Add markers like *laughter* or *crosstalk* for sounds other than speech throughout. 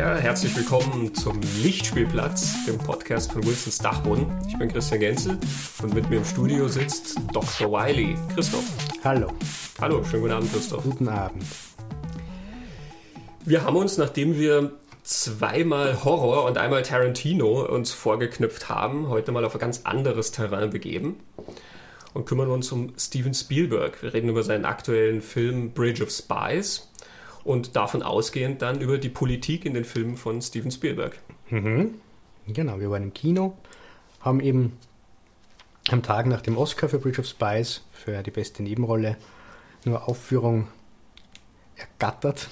Ja, herzlich willkommen zum Lichtspielplatz, dem Podcast von Wilsons Dachboden. Ich bin Christian Genzel und mit mir im Studio sitzt Dr. Wiley. Christoph. Hallo. Hallo, schönen guten Abend, Christoph. Guten Abend. Wir haben uns, nachdem wir zweimal Horror und einmal Tarantino uns vorgeknüpft haben, heute mal auf ein ganz anderes Terrain begeben und kümmern uns um Steven Spielberg. Wir reden über seinen aktuellen Film Bridge of Spies und davon ausgehend dann über die Politik in den Filmen von Steven Spielberg. Mhm. Genau, wir waren im Kino, haben eben am Tag nach dem Oscar für Bridge of Spies für die beste Nebenrolle nur Aufführung ergattert.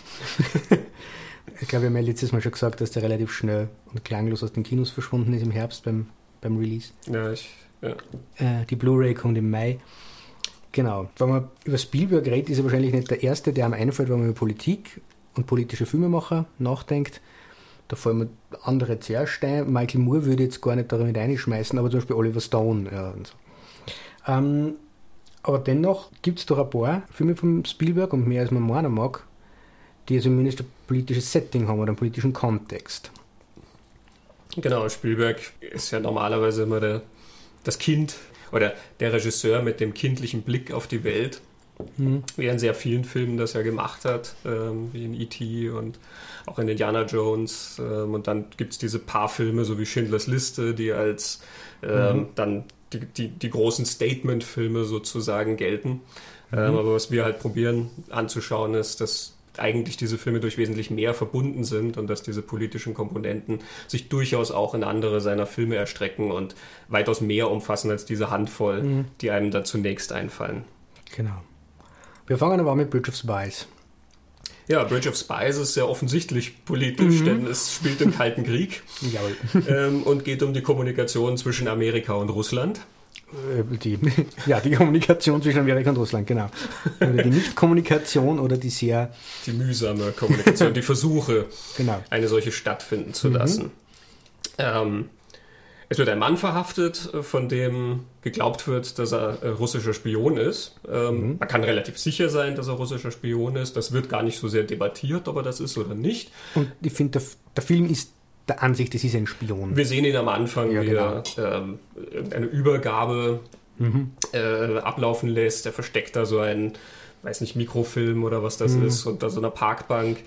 *laughs* ich glaube, wir haben ja letztes Mal schon gesagt, dass der relativ schnell und klanglos aus den Kinos verschwunden ist im Herbst beim, beim Release. Ja, ich, ja. Äh, die Blu-ray kommt im Mai. Genau. Wenn man über Spielberg redet, ist er wahrscheinlich nicht der Erste, der am einfällt, wenn man über Politik und politische Filmemacher nachdenkt. Da fallen mir andere zuerst ein. Michael Moore würde jetzt gar nicht damit reinschmeißen, aber zum Beispiel Oliver Stone. Ja, so. Ähm, aber dennoch gibt es doch ein paar Filme von Spielberg und mehr als man meinen mag, die zumindest ein politisches Setting haben oder einen politischen Kontext. Genau, Spielberg ist ja normalerweise immer der, das Kind oder der Regisseur mit dem kindlichen Blick auf die Welt, mhm. wie er in sehr vielen Filmen das ja gemacht hat, ähm, wie in E.T. und auch in Indiana Jones. Ähm, und dann gibt es diese paar Filme, so wie Schindlers Liste, die als ähm, mhm. dann die, die, die großen Statement-Filme sozusagen gelten. Ähm, mhm. aber was wir halt probieren anzuschauen, ist, dass eigentlich diese Filme durch wesentlich mehr verbunden sind und dass diese politischen Komponenten sich durchaus auch in andere seiner Filme erstrecken und weitaus mehr umfassen als diese Handvoll, mhm. die einem da zunächst einfallen. Genau. Wir fangen aber mit Bridge of Spies. Ja, Bridge of Spies ist sehr offensichtlich politisch, mhm. denn es spielt im Kalten Krieg *laughs* ähm, und geht um die Kommunikation zwischen Amerika und Russland. Äh, die, ja, die Kommunikation zwischen Amerika und Russland, genau. Oder die Nicht-Kommunikation oder die sehr. Die mühsame Kommunikation, die Versuche, genau. eine solche stattfinden zu lassen. Mhm. Ähm, es wird ein Mann verhaftet, von dem geglaubt wird, dass er äh, russischer Spion ist. Ähm, mhm. Man kann relativ sicher sein, dass er russischer Spion ist. Das wird gar nicht so sehr debattiert, ob er das ist oder nicht. Und ich finde, der, der Film ist der Ansicht, es ist ein Spion. Wir sehen ihn am Anfang, ja, wie genau. er ähm, eine Übergabe mhm. äh, ablaufen lässt. Er versteckt da so einen, weiß nicht, Mikrofilm oder was das mhm. ist, unter so einer Parkbank.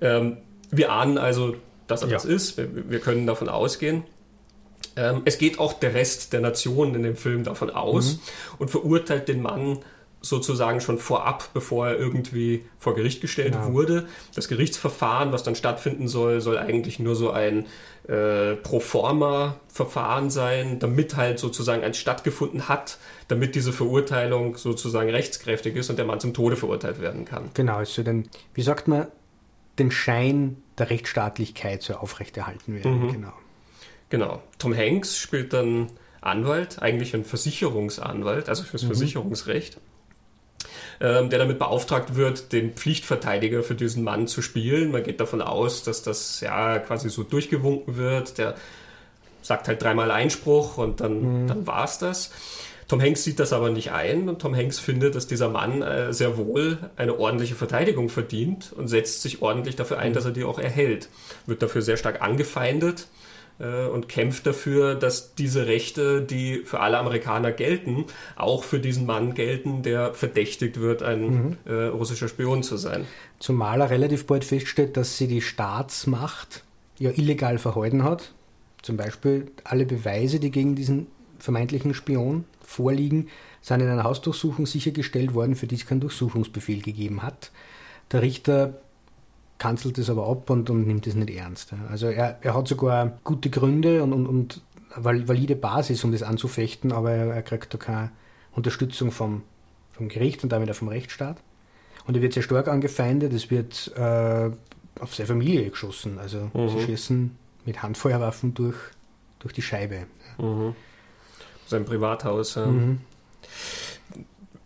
Ähm, wir ahnen also, dass er ja. das ist. Wir, wir, können davon ausgehen. Ähm, es geht auch der Rest der Nation in dem Film davon aus mhm. und verurteilt den Mann sozusagen schon vorab, bevor er irgendwie vor Gericht gestellt genau. wurde. Das Gerichtsverfahren, was dann stattfinden soll, soll eigentlich nur so ein äh, Proforma-Verfahren sein, damit halt sozusagen eins stattgefunden hat, damit diese Verurteilung sozusagen rechtskräftig ist und der Mann zum Tode verurteilt werden kann. Genau, also den, wie sagt man, den Schein der Rechtsstaatlichkeit soll aufrechterhalten werden. Mhm. Genau. Genau. Tom Hanks spielt dann Anwalt, eigentlich ein Versicherungsanwalt, also fürs mhm. Versicherungsrecht ähm, der damit beauftragt wird, den Pflichtverteidiger für diesen Mann zu spielen. Man geht davon aus, dass das ja quasi so durchgewunken wird. Der sagt halt dreimal Einspruch und dann, mhm. dann war es das. Tom Hanks sieht das aber nicht ein und Tom Hanks findet, dass dieser Mann äh, sehr wohl eine ordentliche Verteidigung verdient und setzt sich ordentlich dafür ein, mhm. dass er die auch erhält. Wird dafür sehr stark angefeindet und kämpft dafür, dass diese Rechte, die für alle Amerikaner gelten, auch für diesen Mann gelten, der verdächtigt wird, ein mhm. äh, russischer Spion zu sein. Zumal er relativ bald feststellt, dass sie die Staatsmacht ja illegal verhalten hat. Zum Beispiel alle Beweise, die gegen diesen vermeintlichen Spion vorliegen, sind in einer Hausdurchsuchung sichergestellt worden, für die es keinen Durchsuchungsbefehl gegeben hat. Der Richter kanzelt es aber ab und, und nimmt es nicht ernst. Also er, er hat sogar gute Gründe und, und, und valide Basis, um das anzufechten, aber er, er kriegt da keine Unterstützung vom, vom Gericht und damit auch vom Rechtsstaat. Und er wird sehr stark angefeindet, es wird äh, auf seine Familie geschossen. Also mhm. sie schießen mit Handfeuerwaffen durch, durch die Scheibe. Mhm. Sein Privathaus. Ja. Mhm.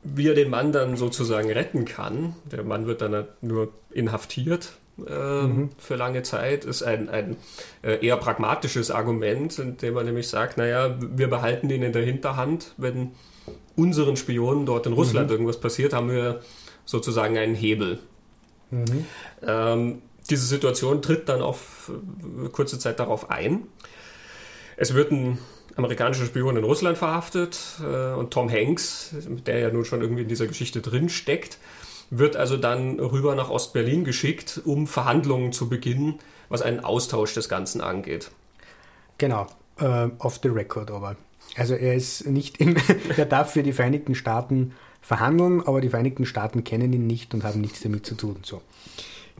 Wie er den Mann dann sozusagen retten kann, der Mann wird dann nur inhaftiert ähm, mhm. für lange Zeit, ist ein, ein äh, eher pragmatisches Argument, indem man nämlich sagt, naja, wir behalten den in der Hinterhand, wenn unseren Spionen dort in Russland mhm. irgendwas passiert, haben wir sozusagen einen Hebel. Mhm. Ähm, diese Situation tritt dann auf äh, kurze Zeit darauf ein. Es wird ein amerikanischer Spion in Russland verhaftet äh, und Tom Hanks, der ja nun schon irgendwie in dieser Geschichte drin steckt, wird also dann rüber nach Ostberlin geschickt, um Verhandlungen zu beginnen, was einen Austausch des Ganzen angeht. Genau, äh, off the record aber. Also er ist nicht im, *laughs* er darf für die Vereinigten Staaten verhandeln, aber die Vereinigten Staaten kennen ihn nicht und haben nichts damit zu tun. So.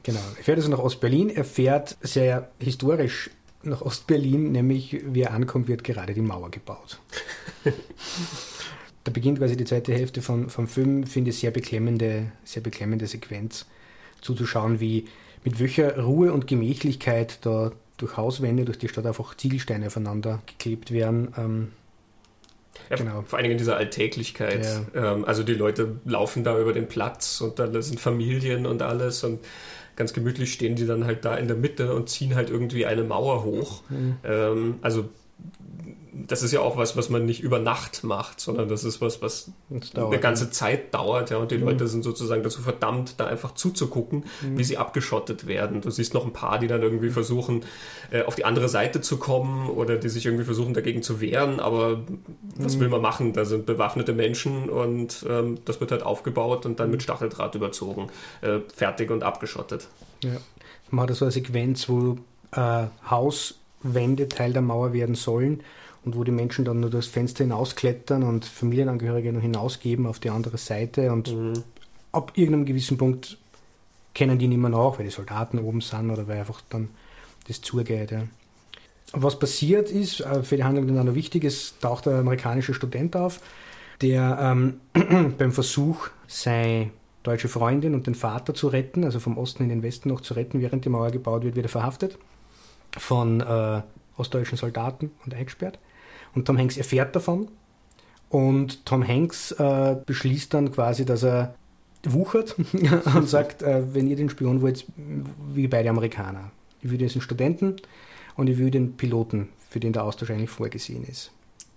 Genau. Er fährt also nach Ostberlin, er fährt sehr historisch nach Ostberlin, nämlich wie er ankommt, wird gerade die Mauer gebaut. *laughs* da beginnt quasi die zweite Hälfte vom, vom Film, finde ich sehr beklemmende, sehr beklemmende Sequenz zuzuschauen, wie mit welcher Ruhe und Gemächlichkeit da durch Hauswände, durch die Stadt einfach Ziegelsteine aufeinander geklebt werden. Ähm, ja, genau. Vor allen Dingen in dieser Alltäglichkeit. Ja. Ähm, also die Leute laufen da über den Platz und da sind Familien und alles und ganz gemütlich stehen die dann halt da in der Mitte und ziehen halt irgendwie eine Mauer hoch. Mhm. Ähm, also das ist ja auch was, was man nicht über Nacht macht, sondern das ist was, was dauert, eine ganze ja. Zeit dauert, ja, und die mhm. Leute sind sozusagen dazu verdammt, da einfach zuzugucken, mhm. wie sie abgeschottet werden. Du siehst noch ein paar, die dann irgendwie versuchen, äh, auf die andere Seite zu kommen oder die sich irgendwie versuchen, dagegen zu wehren, aber was mhm. will man machen? Da sind bewaffnete Menschen und ähm, das wird halt aufgebaut und dann mit Stacheldraht überzogen, äh, fertig und abgeschottet. Ja. Man hat so eine Sequenz, wo äh, Hauswände Teil der Mauer werden sollen und wo die Menschen dann nur das Fenster hinausklettern und Familienangehörige noch hinausgeben auf die andere Seite und mhm. ab irgendeinem gewissen Punkt kennen die nicht mehr nach, weil die Soldaten oben sind oder weil einfach dann das zugeht. Ja. Was passiert ist, äh, für die Handlung dann noch wichtig, es taucht ein amerikanischer Student auf, der ähm, *clears throat* beim Versuch, seine deutsche Freundin und den Vater zu retten, also vom Osten in den Westen noch zu retten, während die Mauer gebaut wird, wieder verhaftet von äh, ostdeutschen Soldaten und eingesperrt. Und Tom Hanks erfährt davon. Und Tom Hanks äh, beschließt dann quasi, dass er wuchert *laughs* und sagt, äh, wenn ihr den Spion wollt, wie beide Amerikaner. Ich will diesen Studenten und ich will den Piloten, für den der Austausch eigentlich vorgesehen ist.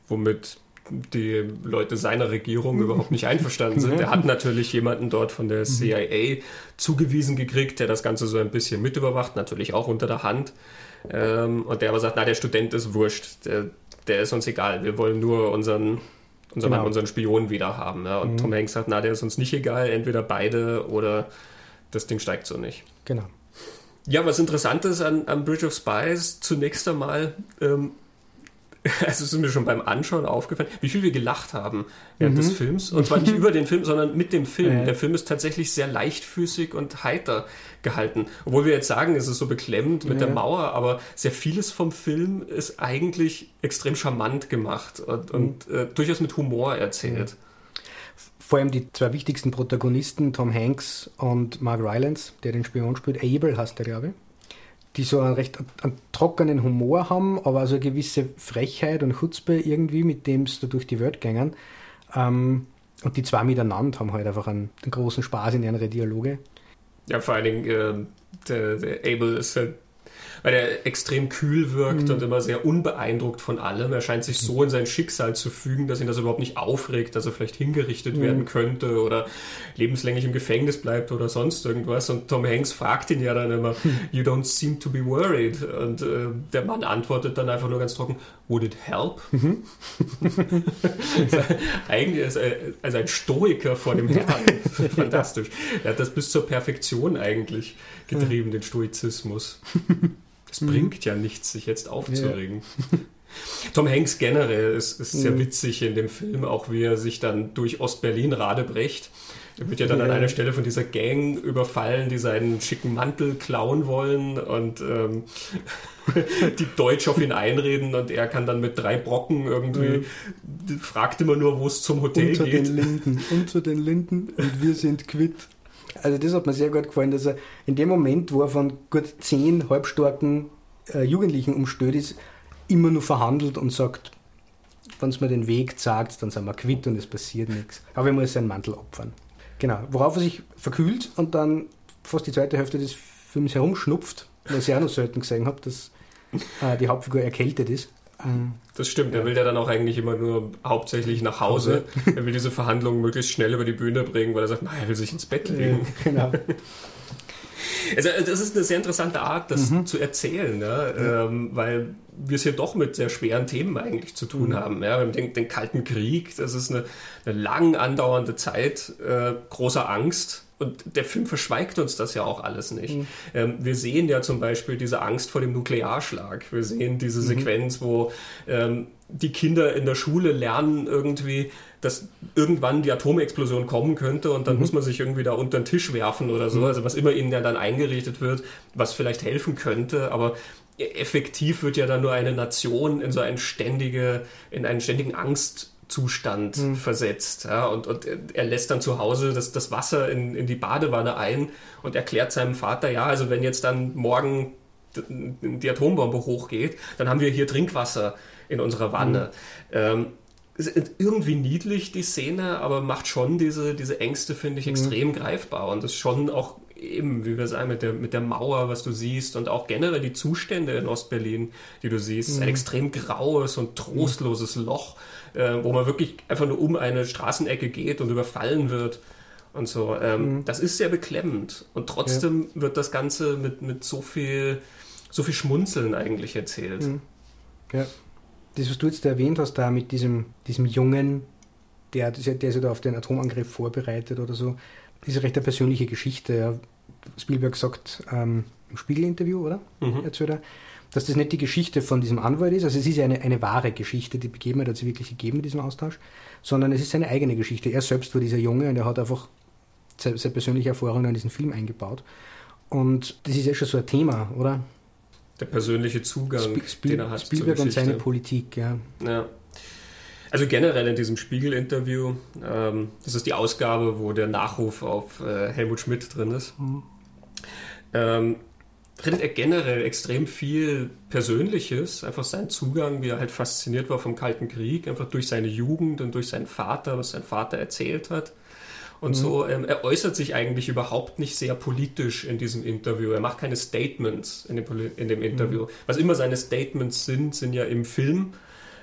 Womit die Leute seiner Regierung überhaupt nicht einverstanden sind. Er hat natürlich jemanden dort von der CIA zugewiesen gekriegt, der das Ganze so ein bisschen mitüberwacht, natürlich auch unter der Hand. Ähm, und der aber sagt, na, der Student ist wurscht, der, der ist uns egal, wir wollen nur unseren, unseren, genau. unseren Spion wieder haben. Und mhm. Tom Hanks sagt, na, der ist uns nicht egal, entweder beide oder das Ding steigt so nicht. Genau. Ja, was interessant ist an, an Bridge of Spies, zunächst einmal, ähm, *laughs* also es ist mir schon beim Anschauen aufgefallen, wie viel wir gelacht haben während mhm. des Films. Und zwar nicht über den Film, sondern mit dem Film. Der Film ist tatsächlich sehr leichtfüßig und heiter gehalten. Obwohl wir jetzt sagen, es ist so beklemmend mit ja. der Mauer, aber sehr vieles vom Film ist eigentlich extrem charmant gemacht und, mhm. und äh, durchaus mit Humor erzählt. Vor allem die zwei wichtigsten Protagonisten, Tom Hanks und Mark Rylance, der den Spion spielt, Abel heißt der, glaube ich die so einen recht einen trockenen Humor haben, aber also eine gewisse Frechheit und Chutzpe irgendwie, mit dem sie da durch die Welt gängen. Ähm, und die zwei miteinander haben halt einfach einen, einen, großen Spaß in ihren Dialoge. Ja, vor allen Dingen, äh, der, der Abel ist halt weil er extrem kühl wirkt mhm. und immer sehr unbeeindruckt von allem. Er scheint sich so in sein Schicksal zu fügen, dass ihn das überhaupt nicht aufregt, dass er vielleicht hingerichtet mhm. werden könnte oder lebenslänglich im Gefängnis bleibt oder sonst irgendwas. Und Tom Hanks fragt ihn ja dann immer, You don't seem to be worried. Und äh, der Mann antwortet dann einfach nur ganz trocken, Would it help? Mhm. *laughs* Eigentlich ist er also ein Stoiker vor dem Herrn. *laughs* Fantastisch. Er hat das bis zur Perfektion eigentlich getrieben, den Stoizismus. Es bringt ja nichts, sich jetzt aufzuregen. Ja. *laughs* Tom Hanks generell ist, ist sehr mhm. witzig in dem Film, auch wie er sich dann durch Ostberlin radebrecht. Er wird ja dann an einer Stelle von dieser Gang überfallen, die seinen schicken Mantel klauen wollen und ähm, *laughs* die Deutsch auf ihn einreden und er kann dann mit drei Brocken irgendwie, ja. fragt immer nur, wo es zum Hotel unter geht. Den Linden, unter den Linden und wir sind quitt. Also das hat mir sehr gut gefallen, dass er in dem Moment, wo er von gut zehn halbstarken äh, Jugendlichen umstellt ist, immer nur verhandelt und sagt, wenn es mir den Weg sagt, dann sind wir quitt und es passiert nichts. Aber er muss seinen Mantel opfern. Genau, worauf er sich verkühlt und dann fast die zweite Hälfte des Films herumschnupft, was ich auch noch selten gesehen habe, dass äh, die Hauptfigur erkältet ist. Ähm, das stimmt, er will ja dann auch eigentlich immer nur hauptsächlich nach Hause. er will diese Verhandlungen möglichst schnell über die Bühne bringen, weil er sagt, na, er will sich ins Bett legen. genau. Also das ist eine sehr interessante Art, das mhm. zu erzählen? Ja. Ähm, weil wir es hier doch mit sehr schweren Themen eigentlich zu tun mhm. haben. Ja? Den, den, Kalten Krieg, das ist eine, eine lang andauernde Zeit äh, großer Angst. Und der Film verschweigt uns das ja auch alles nicht. Mhm. Ähm, wir sehen ja zum Beispiel diese Angst vor dem Nuklearschlag. Wir sehen diese mhm. Sequenz, wo ähm, die Kinder in der Schule lernen irgendwie, dass irgendwann die Atomexplosion kommen könnte und dann mhm. muss man sich irgendwie da unter den Tisch werfen oder so. Mhm. Also was immer ihnen ja dann eingerichtet wird, was vielleicht helfen könnte, aber effektiv wird ja dann nur eine Nation in so eine ständige, in einen ständigen Angstzustand mhm. versetzt. Ja, und, und er lässt dann zu Hause das, das Wasser in, in die Badewanne ein und erklärt seinem Vater, ja, also wenn jetzt dann morgen die Atombombe hochgeht, dann haben wir hier Trinkwasser in unserer Wanne. Mhm. Ähm, ist irgendwie niedlich, die Szene, aber macht schon diese, diese Ängste, finde ich, mhm. extrem mhm. greifbar. Und das ist schon auch eben, wie wir sagen, mit der, mit der Mauer, was du siehst und auch generell die Zustände in Ostberlin, die du siehst. Mhm. Ein extrem graues und trostloses mhm. Loch, äh, wo man wirklich einfach nur um eine Straßenecke geht und überfallen wird. Und so. Ähm, mhm. Das ist sehr beklemmend. Und trotzdem ja. wird das Ganze mit, mit so viel, so viel Schmunzeln eigentlich erzählt. Mhm. Ja das, was du jetzt erwähnt hast, da mit diesem, diesem Jungen, der, der sich da auf den Atomangriff vorbereitet oder so, ist eine recht persönliche Geschichte. Spielberg sagt ähm, im Spiegelinterview, oder? Mhm. Erzählt er, dass das nicht die Geschichte von diesem Anwalt ist, also es ist ja eine, eine wahre Geschichte, die Begebenheit hat sie wirklich gegeben in diesem Austausch, sondern es ist seine eigene Geschichte. Er selbst war dieser Junge und er hat einfach seine, seine persönliche Erfahrungen in diesen Film eingebaut. Und das ist ja schon so ein Thema, oder? Der persönliche Zugang, Sp Spiel den er hat. Spielberg und seine Politik, ja. ja. Also generell in diesem Spiegel-Interview, ähm, das ist die Ausgabe, wo der Nachruf auf äh, Helmut Schmidt drin ist, mhm. ähm, redet er generell extrem viel Persönliches, einfach sein Zugang, wie er halt fasziniert war vom Kalten Krieg, einfach durch seine Jugend und durch seinen Vater, was sein Vater erzählt hat. Und mhm. so, ähm, er äußert sich eigentlich überhaupt nicht sehr politisch in diesem Interview. Er macht keine Statements in dem, in dem Interview. Mhm. Was immer seine Statements sind, sind ja im Film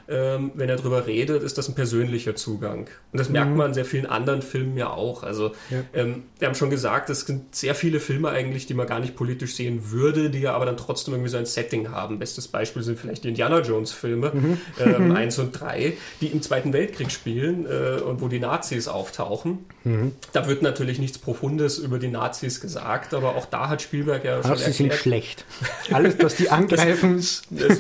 ähm, wenn er darüber redet, ist das ein persönlicher Zugang. Und das merkt mhm. man in sehr vielen anderen Filmen ja auch. Also ja. Ähm, wir haben schon gesagt, es sind sehr viele Filme eigentlich, die man gar nicht politisch sehen würde, die ja aber dann trotzdem irgendwie so ein Setting haben. Bestes Beispiel sind vielleicht die Indiana Jones Filme, mhm. ähm, *laughs* 1 und 3, die im Zweiten Weltkrieg spielen äh, und wo die Nazis auftauchen. Mhm. Da wird natürlich nichts Profundes über die Nazis gesagt, aber auch da hat Spielberg ja schon. Sie sind schlecht. Alles, was die *laughs* angreifen. Das, das,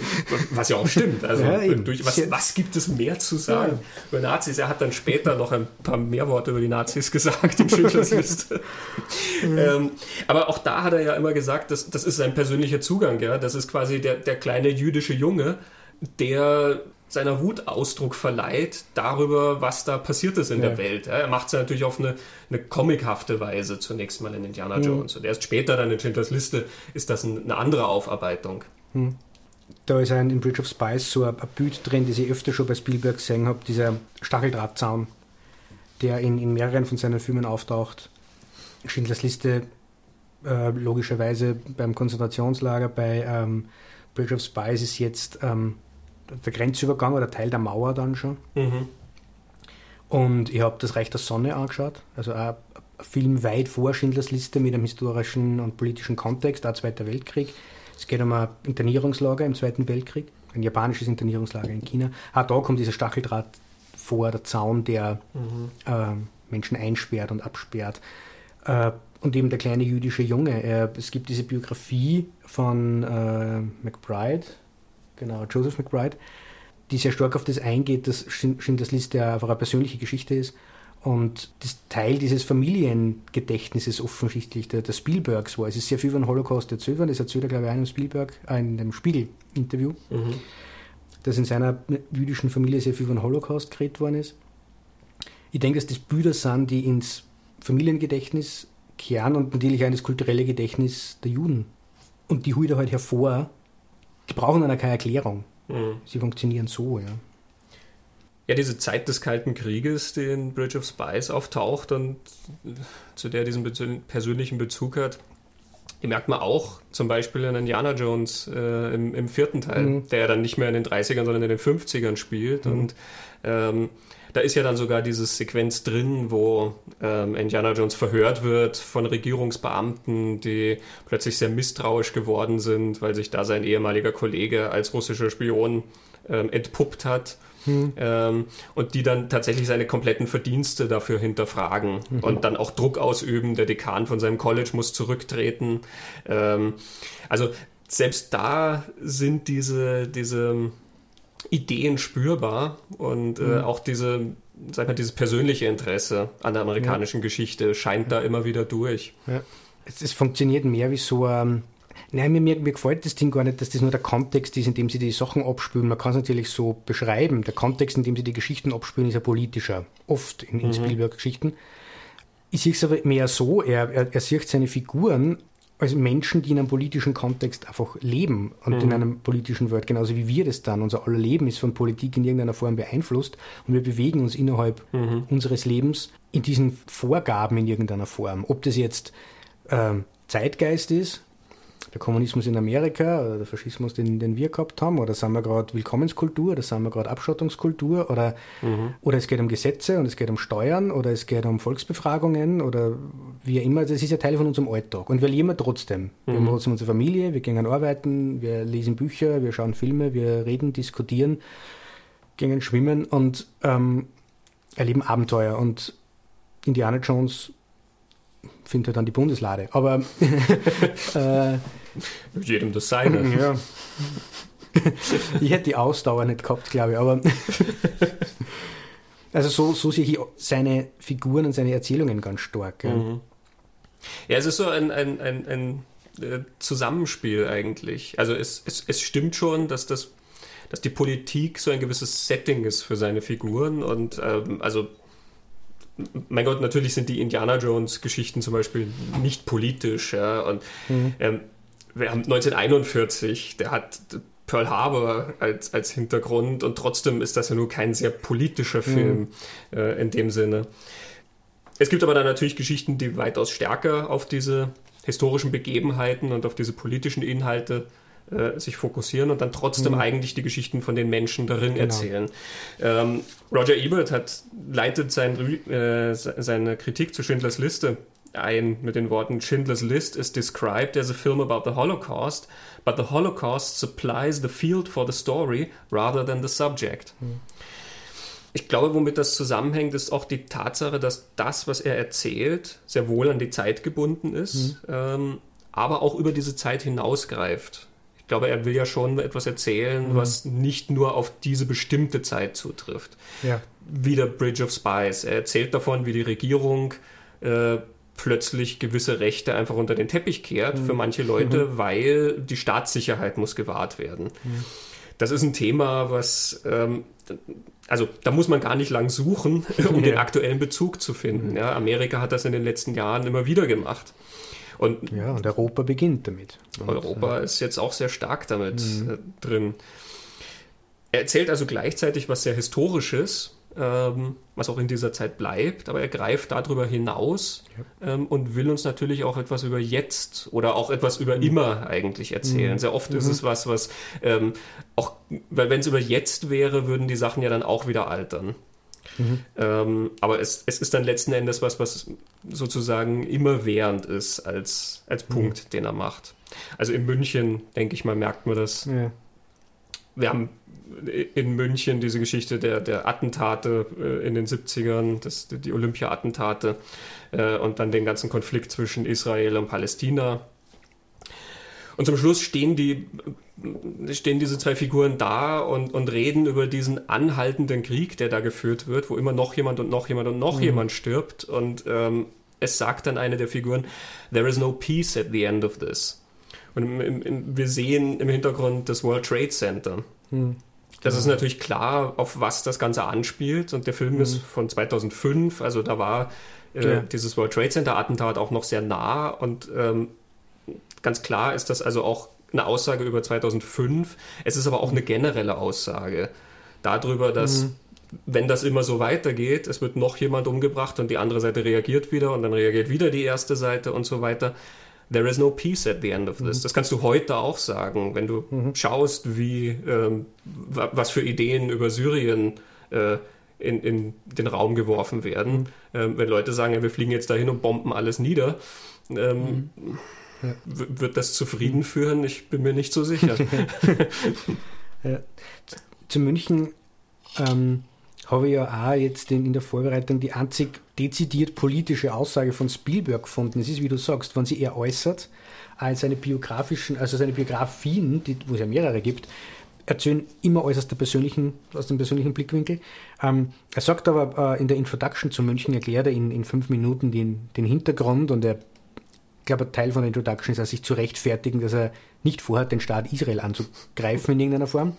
was ja auch stimmt. Also ja, durch, was was, was gibt es mehr zu sagen ja. über Nazis? Er hat dann später noch ein paar mehr Worte über die Nazis *laughs* gesagt in Schindlers Liste. Mhm. ähm, aber auch da hat er ja immer gesagt, das, das ist sein persönlicher Zugang. Ja? Das ist quasi der, der kleine jüdische Junge, der seiner Wut Ausdruck verleiht darüber, was da passiert ist in ja. der Welt. Er macht es ja natürlich auf eine, eine comichafte Weise zunächst mal in Indiana mhm. Jones. Und erst später dann in Schindlers Liste ist das eine andere Aufarbeitung. Mhm da ist ein in Bridge of Spice so ein, ein Bild drin, das ich öfter schon bei Spielberg gesehen habe, dieser Stacheldrahtzaun, der in, in mehreren von seinen Filmen auftaucht. Schindlers Liste äh, logischerweise beim Konzentrationslager, bei ähm, Bridge of Spice ist jetzt ähm, der Grenzübergang oder Teil der Mauer dann schon. Mhm. Und ich habe das Reich der Sonne angeschaut, also ein Film weit vor Schindlers Liste mit einem historischen und politischen Kontext, auch Zweiter Weltkrieg. Es geht um ein Internierungslager im Zweiten Weltkrieg, ein japanisches Internierungslager in China. Auch da kommt dieser Stacheldraht vor, der Zaun, der mhm. äh, Menschen einsperrt und absperrt. Äh, und eben der kleine jüdische Junge. Er, es gibt diese Biografie von äh, McBride, genau, Joseph McBride, die sehr stark auf das eingeht, dass Schindlers Liste einfach eine persönliche Geschichte ist und das Teil dieses Familiengedächtnisses offensichtlich der, der Spielbergs war. Es ist sehr viel über den Holocaust erzählt worden. Das erzählt er, glaube ich, einem Spielberg, äh, in einem Spiegel-Interview, mhm. dass in seiner jüdischen Familie sehr viel über den Holocaust geredet worden ist. Ich denke, dass das Bilder sind, die ins Familiengedächtnis kehren und natürlich auch in das kulturelle Gedächtnis der Juden. Und die holt er halt hervor. Die brauchen dann auch keine Erklärung. Mhm. Sie funktionieren so, ja. Ja, diese Zeit des Kalten Krieges, die in Bridge of Spies auftaucht und zu der diesen persönlichen Bezug hat, die merkt man auch zum Beispiel in Indiana Jones äh, im, im, vierten Teil, mhm. der ja dann nicht mehr in den 30ern, sondern in den 50ern spielt. Mhm. Und ähm, da ist ja dann sogar diese Sequenz drin, wo ähm, Indiana Jones verhört wird von Regierungsbeamten, die plötzlich sehr misstrauisch geworden sind, weil sich da sein ehemaliger Kollege als russischer Spion ähm, entpuppt hat. Hm. Ähm, und die dann tatsächlich seine kompletten Verdienste dafür hinterfragen mhm. und dann auch Druck ausüben. Der Dekan von seinem College muss zurücktreten. Ähm, also selbst da sind diese, diese Ideen spürbar und äh, mhm. auch diese, sag mal, dieses persönliche Interesse an der amerikanischen ja. Geschichte scheint da immer wieder durch. Ja. Es, es, funktioniert mehr wie so ein. Nein, mir, mir, mir, gefällt das Ding gar nicht, dass das nur der Kontext ist, in dem sie die Sachen abspülen. Man kann es natürlich so beschreiben. Der Kontext, in dem sie die Geschichten abspülen, ist ja politischer. Oft in, in mhm. Spielberg-Geschichten. Ich sehe es aber mehr so, er, er, er sieht seine Figuren als Menschen, die in einem politischen Kontext einfach leben und mhm. in einem politischen Welt, genauso wie wir das dann. Unser aller Leben ist von Politik in irgendeiner Form beeinflusst und wir bewegen uns innerhalb mhm. unseres Lebens in diesen Vorgaben in irgendeiner Form. Ob das jetzt äh, Zeitgeist ist, der Kommunismus in Amerika oder der Faschismus, den, den wir gehabt haben, oder sind wir gerade Willkommenskultur, oder sind wir gerade Abschottungskultur, oder, mhm. oder es geht um Gesetze und es geht um Steuern, oder es geht um Volksbefragungen, oder wie immer. Das ist ja Teil von unserem Alltag. Und wir leben trotzdem. Mhm. Wir haben trotzdem unsere Familie, wir gehen arbeiten, wir lesen Bücher, wir schauen Filme, wir reden, diskutieren, gehen schwimmen und ähm, erleben Abenteuer. Und Indiana Jones findet dann die Bundeslade. Aber *laughs* äh, jedem das seine. Ja. ich hätte die Ausdauer nicht gehabt, glaube ich, aber *laughs* also so, so sehe ich seine Figuren und seine Erzählungen ganz stark. Ja, mhm. ja es ist so ein, ein, ein, ein äh, Zusammenspiel eigentlich. Also es, es, es stimmt schon, dass das dass die Politik so ein gewisses Setting ist für seine Figuren und ähm, also mein Gott, natürlich sind die Indiana Jones Geschichten zum Beispiel nicht politisch. Ja, und mhm. ähm, wir haben 1941, der hat Pearl Harbor als, als Hintergrund und trotzdem ist das ja nur kein sehr politischer mhm. Film mhm. äh, in dem Sinne. Es gibt aber dann natürlich Geschichten, die weitaus stärker auf diese historischen Begebenheiten und auf diese politischen Inhalte äh, sich fokussieren und dann trotzdem mhm. eigentlich die Geschichten von den Menschen darin genau. erzählen. Ähm, Roger Ebert hat, leitet sein, äh, seine Kritik zu Schindlers Liste ein mit den Worten Schindler's List is described as a film about the Holocaust, but the Holocaust supplies the field for the story rather than the subject. Mhm. Ich glaube, womit das zusammenhängt, ist auch die Tatsache, dass das, was er erzählt, sehr wohl an die Zeit gebunden ist, mhm. ähm, aber auch über diese Zeit hinausgreift. Ich glaube, er will ja schon etwas erzählen, mhm. was nicht nur auf diese bestimmte Zeit zutrifft. Ja. Wie der Bridge of Spies. Er erzählt davon, wie die Regierung äh, plötzlich gewisse Rechte einfach unter den Teppich kehrt mhm. für manche Leute, mhm. weil die Staatssicherheit muss gewahrt werden. Mhm. Das ist ein Thema, was ähm, also da muss man gar nicht lang suchen, *laughs* um ja. den aktuellen Bezug zu finden. Ja, Amerika hat das in den letzten Jahren immer wieder gemacht. Und ja, und Europa beginnt damit. Und, Europa äh, ist jetzt auch sehr stark damit mhm. äh, drin. Er erzählt also gleichzeitig was sehr Historisches, ähm, was auch in dieser Zeit bleibt, aber er greift darüber hinaus ja. ähm, und will uns natürlich auch etwas über jetzt oder auch etwas über mhm. immer eigentlich erzählen. Mhm. Sehr oft ist es mhm. was, was ähm, auch, weil wenn es über jetzt wäre, würden die Sachen ja dann auch wieder altern. Mhm. Ähm, aber es, es ist dann letzten Endes was, was sozusagen immerwährend ist als, als mhm. Punkt, mhm. den er macht. Also in München, denke ich mal, merkt man das. Ja. Wir haben in München diese Geschichte der, der Attentate äh, in den 70ern, das, die Olympia-Attentate äh, und dann den ganzen Konflikt zwischen Israel und Palästina. Und zum Schluss stehen die stehen diese zwei Figuren da und, und reden über diesen anhaltenden Krieg, der da geführt wird, wo immer noch jemand und noch jemand und noch mhm. jemand stirbt. Und ähm, es sagt dann eine der Figuren, There is no peace at the end of this. Und im, im, im, wir sehen im Hintergrund das World Trade Center. Mhm. Das ist natürlich klar, auf was das Ganze anspielt. Und der Film mhm. ist von 2005, also da war äh, ja. dieses World Trade Center Attentat auch noch sehr nah. Und ähm, ganz klar ist das also auch eine Aussage über 2005. Es ist aber auch eine generelle Aussage darüber, dass mhm. wenn das immer so weitergeht, es wird noch jemand umgebracht und die andere Seite reagiert wieder und dann reagiert wieder die erste Seite und so weiter. There is no peace at the end of this. Mhm. Das kannst du heute auch sagen, wenn du mhm. schaust, wie ähm, was für Ideen über Syrien äh, in, in den Raum geworfen werden. Mhm. Ähm, wenn Leute sagen, ja, wir fliegen jetzt dahin und bomben alles nieder, ähm, mhm. Ja. wird das zufrieden führen? Ich bin mir nicht so sicher. *laughs* ja. Zu München ähm, habe ich ja auch jetzt in, in, der Vorbereitung die einzig dezidiert politische Aussage von Spielberg gefunden. Es ist, wie du sagst, wenn sie er äußert, als seine biografischen, also seine Biografien, die, wo es ja mehrere gibt, erzählen immer äußerst der persönlichen, aus dem persönlichen Blickwinkel. Ähm, er sagt aber äh, in der Introduction zu München, erklärt er in, in fünf Minuten den, den Hintergrund und er, glaube, Teil von der Introduction ist, er sich zu rechtfertigen, dass er nicht vorhat, den Staat Israel anzugreifen in irgendeiner Form.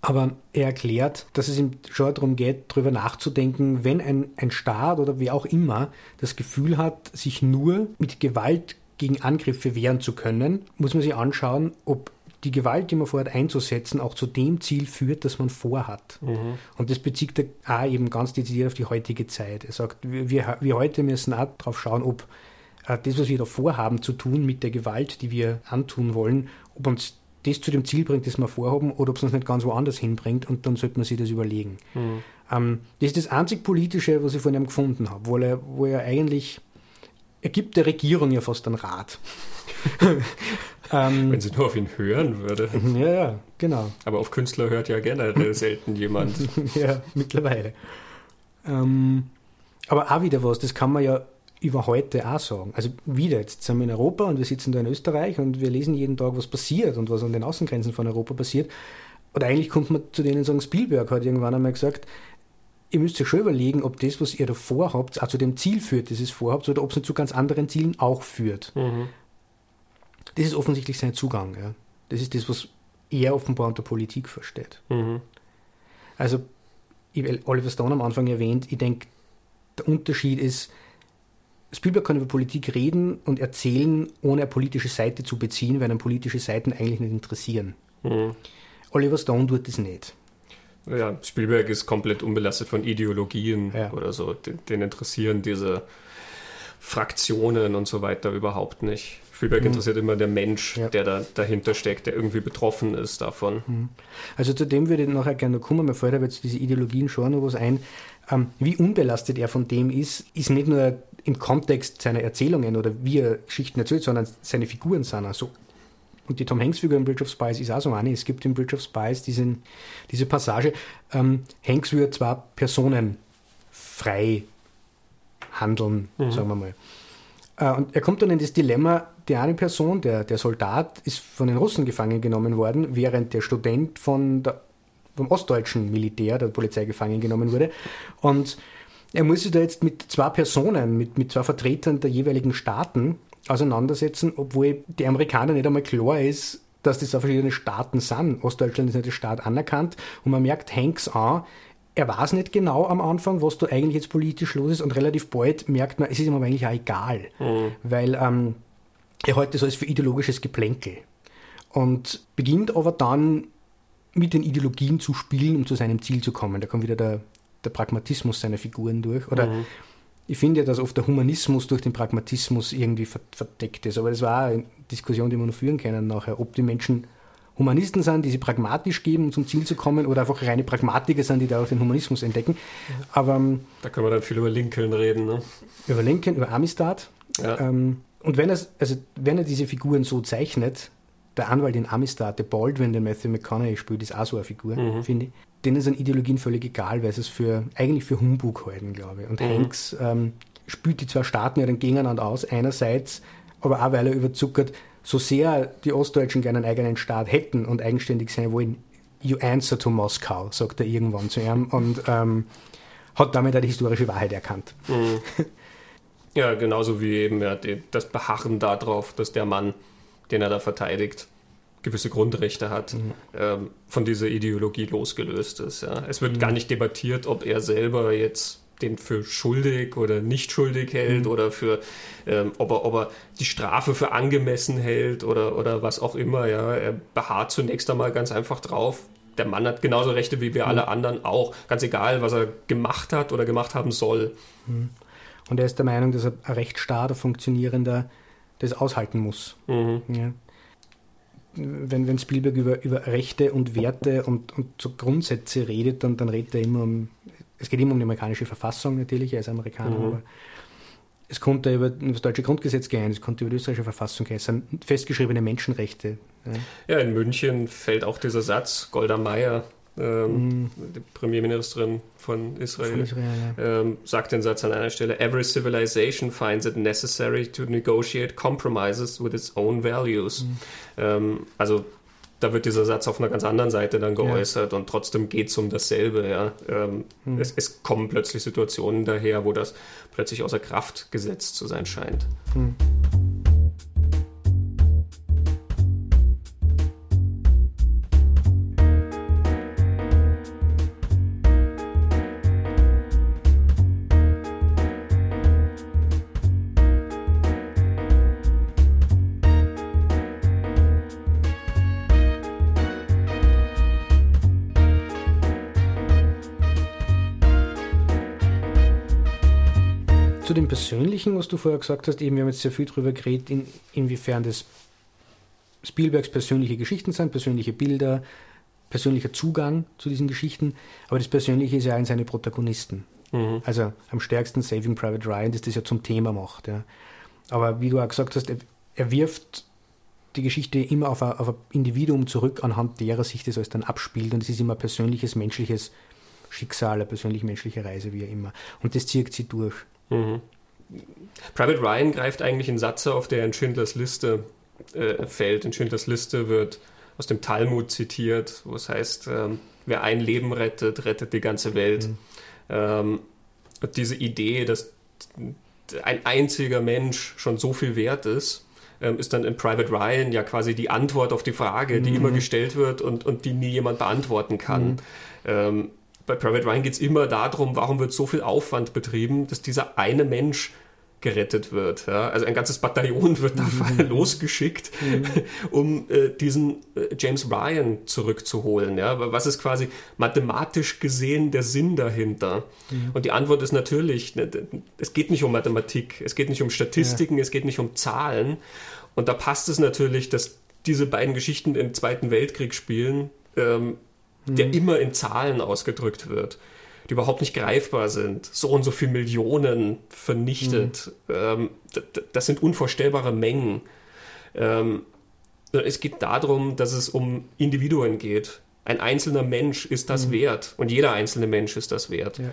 Aber er erklärt, dass es ihm schon darum geht, darüber nachzudenken, wenn ein, ein Staat oder wie auch immer das Gefühl hat, sich nur mit Gewalt gegen Angriffe wehren zu können, muss man sich anschauen, ob die Gewalt, die man vorhat einzusetzen, auch zu dem Ziel führt, das man vorhat. Mhm. Und das bezieht er auch eben ganz dezidiert auf die heutige Zeit. Er sagt, wir, wir heute müssen auch darauf schauen, ob das, was wir da vorhaben zu tun mit der Gewalt, die wir antun wollen, ob uns das zu dem Ziel bringt, das wir vorhaben, oder ob es uns nicht ganz woanders hinbringt und dann sollte man sich das überlegen. Mhm. Ähm, das ist das einzig Politische, was ich von ihm gefunden habe, wo er, wo er eigentlich, er gibt der Regierung ja fast einen Rat. *laughs* ähm, Wenn sie nur auf ihn hören würde. Ja, ja, genau. Aber auf Künstler hört ja generell selten jemand. *laughs* ja, mittlerweile. Ähm, aber auch wieder was, das kann man ja über heute auch sagen. Also wieder, jetzt sind wir in Europa und wir sitzen da in Österreich und wir lesen jeden Tag, was passiert und was an den Außengrenzen von Europa passiert. Und eigentlich kommt man zu denen sagen, Spielberg hat irgendwann einmal gesagt, ihr müsst euch schon überlegen, ob das, was ihr da vorhabt, auch zu dem Ziel führt, das ihr vorhabt, oder ob es nicht zu ganz anderen Zielen auch führt. Mhm. Das ist offensichtlich sein Zugang. Ja. Das ist das, was er offenbar unter Politik versteht. Mhm. Also, ich habe Oliver Stone am Anfang erwähnt, ich denke, der Unterschied ist, Spielberg kann über Politik reden und erzählen, ohne eine politische Seite zu beziehen, weil ihn politische Seiten eigentlich nicht interessieren. Mhm. Oliver Stone tut das nicht. Ja, Spielberg ist komplett unbelastet von Ideologien ja. oder so. Den, den, interessieren diese Fraktionen und so weiter überhaupt nicht. Spielberg mhm. interessiert immer der Mensch, ja. der da dahinter steckt, der irgendwie betroffen ist davon. Mhm. Also zu dem würde ich nachher gerne kommen. Mir fällt aber jetzt diese Ideologien schon noch was ein. Ähm, wie unbelastet er von dem ist, ist nicht nur im Kontext seiner Erzählungen oder wie er Geschichten erzählt, sondern seine Figuren sind also und die Tom Hanks-Figur in Bridge of Spies ist auch so eine. Es gibt in Bridge of Spies diesen, diese Passage, ähm, Hanks würde zwar Personen frei handeln, mhm. sagen wir mal. Äh, und er kommt dann in das Dilemma, die eine Person, der, der Soldat, ist von den Russen gefangen genommen worden, während der Student von der, vom ostdeutschen Militär, der Polizei gefangen genommen wurde. Und er muss sich da jetzt mit zwei Personen, mit, mit zwei Vertretern der jeweiligen Staaten auseinandersetzen, obwohl die Amerikaner nicht einmal klar ist, dass das auch verschiedene Staaten sind. Ostdeutschland ist nicht der Staat anerkannt und man merkt Hanks an, er weiß nicht genau am Anfang, was da eigentlich jetzt politisch los ist und relativ bald merkt man, es ist ihm aber eigentlich auch egal, mhm. weil ähm, er hält das alles für ideologisches Geplänkel und beginnt aber dann mit den Ideologien zu spielen, um zu seinem Ziel zu kommen. Da kommt wieder der, der Pragmatismus seiner Figuren durch. Oder mhm. ich finde ja, dass oft der Humanismus durch den Pragmatismus irgendwie verdeckt ist. Aber das war eine Diskussion, die wir noch führen können nachher, ob die Menschen Humanisten sind, die sie pragmatisch geben, um zum Ziel zu kommen, oder einfach reine Pragmatiker sind, die da auch den Humanismus entdecken. Aber ähm, da können wir dann viel über Lincoln reden, ne? Über Lincoln, über Amistad. Ja. Ähm, und wenn er, also wenn er diese Figuren so zeichnet, der Anwalt in Amistad, der Baldwin, den Matthew McConaughey spielt, ist auch so eine Figur, mhm. finde ich. Denen sind Ideologien völlig egal, weil sie es für, eigentlich für Humbug halten, glaube ich. Und mhm. Hanks ähm, spielt die zwei Staaten ja dann gegeneinander aus, einerseits, aber auch weil er überzuckert, so sehr die Ostdeutschen gerne einen eigenen Staat hätten und eigenständig sein wollen, you answer to Moskau, sagt er irgendwann zu ihm und ähm, hat damit auch die historische Wahrheit erkannt. Mhm. *laughs* Ja, genauso wie eben ja, die, das Beharren darauf, dass der Mann, den er da verteidigt, gewisse Grundrechte hat, mhm. ähm, von dieser Ideologie losgelöst ist. Ja. Es wird mhm. gar nicht debattiert, ob er selber jetzt den für schuldig oder nicht schuldig hält mhm. oder für ähm, ob, er, ob er die Strafe für angemessen hält oder, oder was auch immer. Ja. Er beharrt zunächst einmal ganz einfach drauf. Der Mann hat genauso Rechte wie wir mhm. alle anderen auch, ganz egal, was er gemacht hat oder gemacht haben soll. Mhm. Und er ist der Meinung, dass ein Rechtsstaat, ein funktionierender, das aushalten muss. Mhm. Ja wenn, wenn Spielberg über, über Rechte und Werte und, und so Grundsätze redet, dann, dann redet er immer um, es geht immer um die amerikanische Verfassung natürlich, er ist Amerikaner, mhm. aber es konnte über das deutsche Grundgesetz gehen, es konnte über die österreichische Verfassung gehen, es sind festgeschriebene Menschenrechte. Ja. ja, in München fällt auch dieser Satz, Golda Meir, ähm, mhm. die Premierministerin von Israel, von Israel ja. ähm, sagt den Satz an einer Stelle: Every civilization finds it necessary to negotiate compromises with its own values. Mhm. Ähm, also da wird dieser Satz auf einer ganz anderen Seite dann geäußert ja. und trotzdem geht es um dasselbe. Ja. Ähm, mhm. es, es, kommen plötzlich Situationen daher, wo das plötzlich außer Kraft gesetzt zu sein scheint. Mhm. Persönlichen, was du vorher gesagt hast, eben wir haben jetzt sehr viel darüber geredet, in, inwiefern das Spielbergs persönliche Geschichten sind, persönliche Bilder, persönlicher Zugang zu diesen Geschichten, aber das Persönliche ist ja in seine Protagonisten. Mhm. Also am stärksten Saving Private Ryan, das das ja zum Thema macht. Ja. Aber wie du auch gesagt hast, er, er wirft die Geschichte immer auf ein, auf ein, Individuum zurück, anhand derer sich das alles dann abspielt und es ist immer ein persönliches, menschliches Schicksal, eine persönlich menschliche Reise, wie immer. Und das zieht sie durch. Mhm. Private Ryan greift eigentlich in Satze auf, der in Schindlers Liste äh, fällt. In Schindlers Liste wird aus dem Talmud zitiert, wo es heißt, ähm, wer ein Leben rettet, rettet die ganze Welt. Mhm. Ähm, und diese Idee, dass ein einziger Mensch schon so viel wert ist, ähm, ist dann in Private Ryan ja quasi die Antwort auf die Frage, die mhm. immer gestellt wird und, und die nie jemand beantworten kann. Mhm. Bei Private Ryan geht es immer darum, warum wird so viel Aufwand betrieben, dass dieser eine Mensch gerettet wird. Ja? Also ein ganzes Bataillon wird da mhm. *laughs* losgeschickt, mhm. um äh, diesen äh, James Ryan zurückzuholen. Ja? Was ist quasi mathematisch gesehen der Sinn dahinter? Mhm. Und die Antwort ist natürlich, ne, es geht nicht um Mathematik, es geht nicht um Statistiken, ja. es geht nicht um Zahlen. Und da passt es natürlich, dass diese beiden Geschichten im Zweiten Weltkrieg spielen, ähm, der mhm. immer in Zahlen ausgedrückt wird, die überhaupt nicht greifbar sind. So und so viele Millionen vernichtet. Mhm. Ähm, das sind unvorstellbare Mengen. Ähm, es geht darum, dass es um Individuen geht. Ein einzelner Mensch ist das mhm. wert und jeder einzelne Mensch ist das wert. Ja.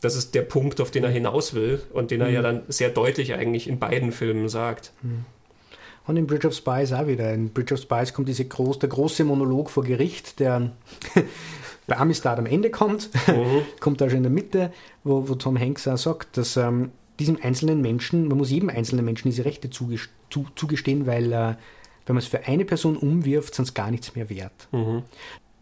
Das ist der Punkt, auf den er hinaus will und den er ja mhm. dann sehr deutlich eigentlich in beiden Filmen sagt. Und in Bridge of Spies auch wieder. In Bridge of Spies kommt diese groß, der große Monolog vor Gericht, der *laughs* bei Amistad am Ende kommt, mhm. *laughs* kommt da schon in der Mitte, wo, wo Tom Hanks auch sagt, dass ähm, diesem einzelnen Menschen, man muss jedem einzelnen Menschen diese Rechte zugestehen, weil äh, wenn man es für eine Person umwirft, sind es gar nichts mehr wert. Mhm.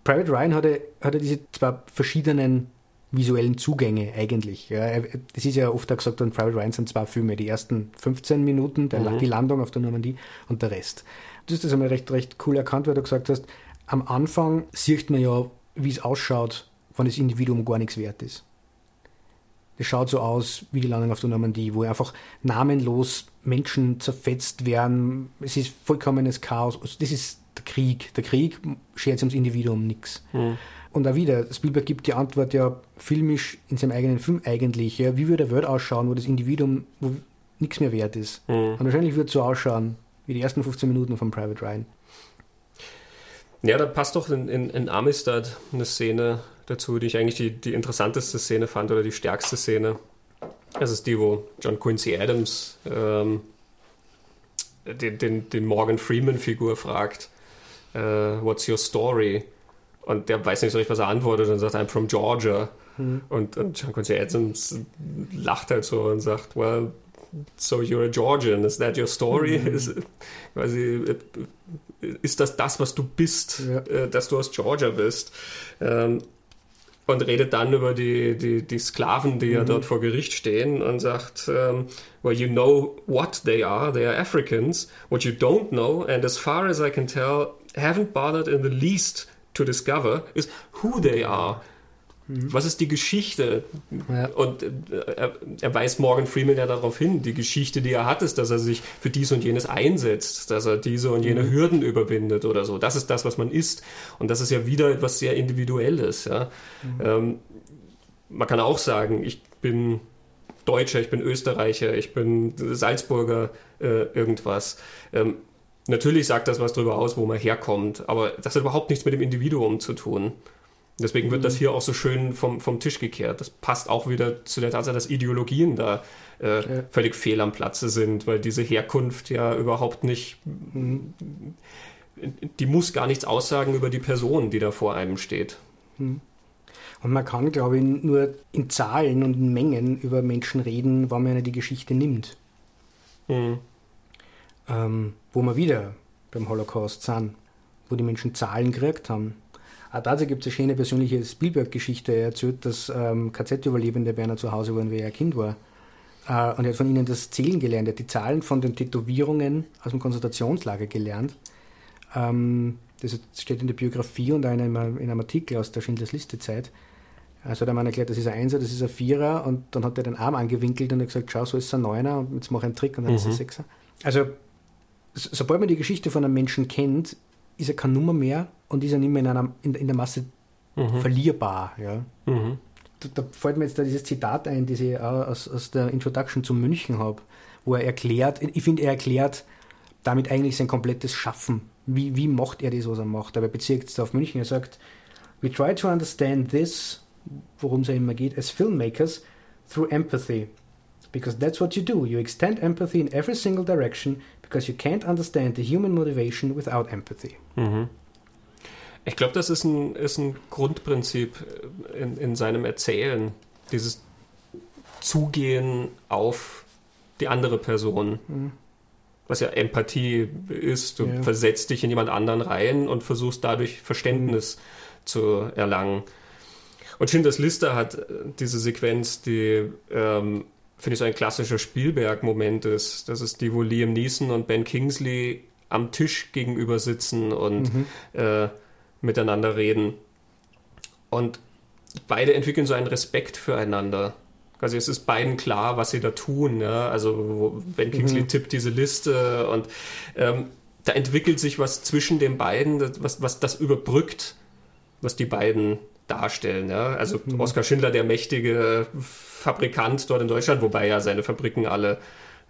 Private Ryan hatte, hatte diese zwei verschiedenen visuellen Zugänge eigentlich. Ja, es ist ja oft auch gesagt, an Private Ryan sind zwei Filme, die ersten 15 Minuten, der, mhm. die Landung auf der Normandie und der Rest. Du hast das einmal recht, recht cool erkannt, weil du gesagt hast, am Anfang sieht man ja, wie es ausschaut, wenn das Individuum gar nichts wert ist. Das schaut so aus wie die Landung auf der Normandie, wo einfach namenlos Menschen zerfetzt werden. Es ist vollkommenes Chaos. Also das ist der Krieg. Der Krieg schert sich ums Individuum nichts. Mhm. Und auch wieder, Spielberg gibt die Antwort ja filmisch in seinem eigenen Film eigentlich. Ja, wie würde eine Welt ausschauen, wo das Individuum wo nichts mehr wert ist? Mhm. Und wahrscheinlich würde es so ausschauen wie die ersten 15 Minuten von Private Ryan. Ja, da passt doch in, in, in Amistad eine Szene dazu, die ich eigentlich die, die interessanteste Szene fand oder die stärkste Szene. Das ist die, wo John Quincy Adams ähm, den, den, den Morgan Freeman-Figur fragt, uh, What's your story? Und der weiß nicht so richtig, was er antwortet und sagt, I'm from Georgia. Mhm. Und, und John Quincy Adams lacht halt so und sagt, well, so you're a Georgian, is that your story? Mhm. Ist, quasi, ist das das, was du bist, ja. äh, dass du aus Georgia bist? Ähm, und redet dann über die, die, die Sklaven, die mhm. ja dort vor Gericht stehen und sagt, ähm, well, you know what they are, they are Africans. What you don't know, and as far as I can tell, haven't bothered in the least to discover is who they are. Mhm. Was ist die Geschichte? Ja. Und äh, er, er, weist Morgan Freeman ja darauf hin, die Geschichte, die er hat, ist, dass er sich für dies und jenes einsetzt, dass er diese und jene mhm. Hürden überwindet oder so. Das ist das, was man ist. Und das ist ja wieder etwas sehr Individuelles. Ja? Mhm. Ähm, man kann auch sagen, ich bin Deutscher, ich bin Österreicher, ich bin Salzburger, äh, irgendwas. Ähm, natürlich sagt das was darüber aus, wo man herkommt, aber das hat überhaupt nichts mit dem Individuum zu tun. Deswegen wird das mhm. hier auch so schön vom, vom Tisch gekehrt. Das passt auch wieder zu der Tatsache, dass Ideologien da äh, ja. völlig fehl am Platze sind, weil diese Herkunft ja überhaupt nicht, mhm. die muss gar nichts aussagen über die Person, die da vor einem steht. Mhm. Und man kann, glaube ich, nur in Zahlen und in Mengen über Menschen reden, wenn man die Geschichte nimmt. Mhm. Ähm, wo wir wieder beim Holocaust sind, wo die Menschen Zahlen gekriegt haben. Auch dazu gibt es eine schöne persönliche Spielberg-Geschichte. Er erzählt, dass ähm, KZ-Überlebende bei einer zu Hause waren, wie er Kind war. Äh, und er hat von ihnen das Zählen gelernt. Er hat die Zahlen von den Tätowierungen aus dem Konzentrationslager gelernt. Ähm, das steht in der Biografie und auch in einem, in einem Artikel aus der Schindlers Liste-Zeit. Also hat er mir erklärt, das ist ein Einser, das ist ein Vierer und dann hat er den Arm angewinkelt und hat gesagt, schau, so ist es ein Neuner und jetzt mache ich einen Trick und dann mhm. ist es ein Sechser. Also sobald man die Geschichte von einem Menschen kennt, ist er keine Nummer mehr und ist er nicht mehr in, einer, in, in der Masse mhm. verlierbar. Ja. Mhm. Da, da, fällt mir jetzt da dieses Zitat ein, das ich aus, aus der Introduction zu München habe, wo er erklärt, ich finde, er erklärt damit eigentlich sein komplettes Schaffen. Wie, wie macht er das, was er macht? Aber er bezieht es auf München. Er sagt, we try to understand this worum es ja immer geht, as filmmakers, through empathy. Because that's what you do. You extend empathy in every single direction because you can't understand the human motivation without empathy. Mhm. Ich glaube, das ist ein, ist ein Grundprinzip in, in seinem Erzählen. Dieses Zugehen auf die andere Person. Mhm. Was ja Empathie ist. Du ja. versetzt dich in jemand anderen rein und versuchst dadurch Verständnis mhm. zu erlangen. Und Schindlers Liste hat äh, diese Sequenz, die ähm, finde ich so ein klassischer Spielberg-Moment ist. Das ist die, wo Liam Neeson und Ben Kingsley am Tisch gegenüber sitzen und mhm. äh, miteinander reden. Und beide entwickeln so einen Respekt füreinander. Also es ist beiden klar, was sie da tun. Ja? Also Ben Kingsley mhm. tippt diese Liste und ähm, da entwickelt sich was zwischen den beiden, was, was das überbrückt, was die beiden darstellen. Ja? Also mhm. Oskar Schindler, der mächtige Fabrikant dort in Deutschland, wobei ja seine Fabriken alle,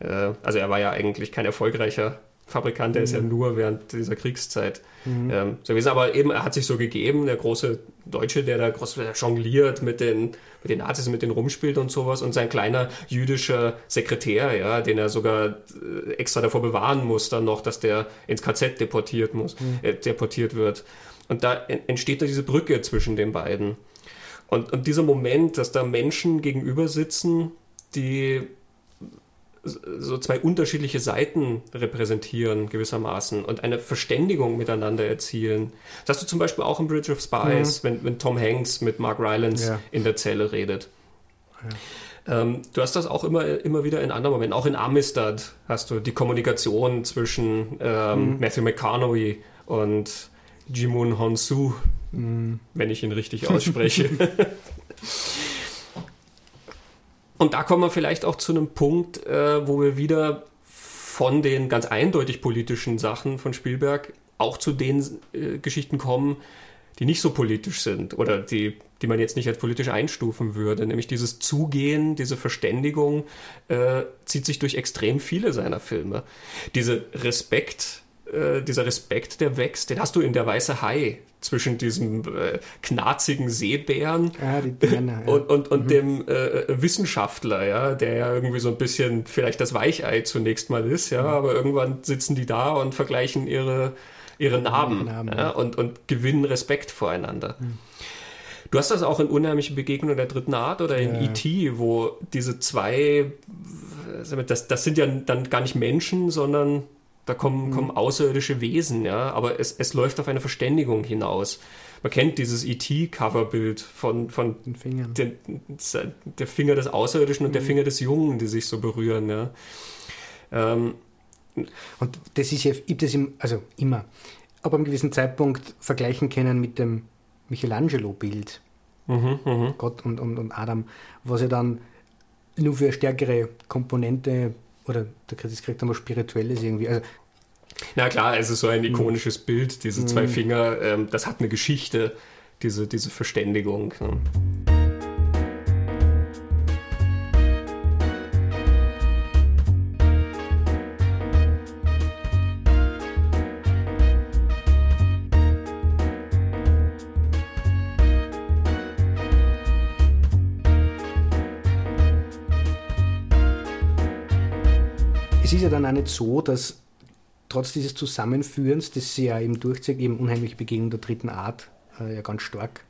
äh, also er war ja eigentlich kein erfolgreicher Fabrikant, der mhm. ist ja mhm. nur während dieser Kriegszeit mhm. ähm, so gewesen. Aber eben, er hat sich so gegeben, der große Deutsche, der da groß der jongliert mit den, mit den Nazis, mit denen rumspielt und sowas. Und sein kleiner jüdischer Sekretär, ja, den er sogar äh, extra davor bewahren muss, dann noch, dass der ins KZ deportiert muss, mhm. äh, deportiert wird. Und da entsteht da diese Brücke zwischen den beiden. Und, und dieser Moment, dass da Menschen gegenüber sitzen, die so zwei unterschiedliche Seiten repräsentieren gewissermaßen und eine Verständigung miteinander erzielen. Das hast du zum Beispiel auch im Bridge of Spies, mhm. wenn, wenn Tom Hanks mit Mark Rylance ja. in der Zelle redet. Ja. Ähm, du hast das auch immer, immer wieder in anderen Momenten. Auch in Amistad hast du die Kommunikation zwischen ähm, mhm. Matthew McConaughey und Jimun Honsu, mm. wenn ich ihn richtig ausspreche. *laughs* Und da kommen wir vielleicht auch zu einem Punkt, äh, wo wir wieder von den ganz eindeutig politischen Sachen von Spielberg auch zu den äh, Geschichten kommen, die nicht so politisch sind oder die, die man jetzt nicht als politisch einstufen würde. Nämlich dieses Zugehen, diese Verständigung äh, zieht sich durch extrem viele seiner Filme. Diese Respekt äh, dieser Respekt, der wächst, den hast du in der Weiße Hai zwischen diesem äh, knarzigen Seebären die Bären, *laughs* ja. und, und, und mhm. dem äh, Wissenschaftler, ja, der ja irgendwie so ein bisschen vielleicht das Weichei zunächst mal ist, ja, mhm. aber irgendwann sitzen die da und vergleichen ihre, ihre Namen, Namen ja, und, und gewinnen Respekt voreinander. Mhm. Du hast das auch in Unheimlichen Begegnungen der dritten Art oder in ja. E.T., wo diese zwei, das, das sind ja dann gar nicht Menschen, sondern da kommen, mhm. kommen außerirdische Wesen, ja, aber es, es läuft auf eine Verständigung hinaus. Man kennt dieses ET-Coverbild von, von den Fingern. Den, der Finger des Außerirdischen und mhm. der Finger des Jungen, die sich so berühren, ja. Ähm, und das ist ja, ich das im, also immer, aber einem gewissen Zeitpunkt vergleichen können mit dem Michelangelo-Bild. mhm, mh. Gott und, und, und Adam, was ja dann nur für eine stärkere Komponente oder das kriegt dann was Spirituelles irgendwie. Also, Na klar, es ist so ein ikonisches mhm. Bild, diese zwei mhm. Finger, ähm, das hat eine Geschichte, diese, diese Verständigung. Ne? Auch nicht so, dass trotz dieses Zusammenführens, das sie ja eben durchzieht, eben unheimliche Begegnung der dritten Art, äh, ja ganz stark,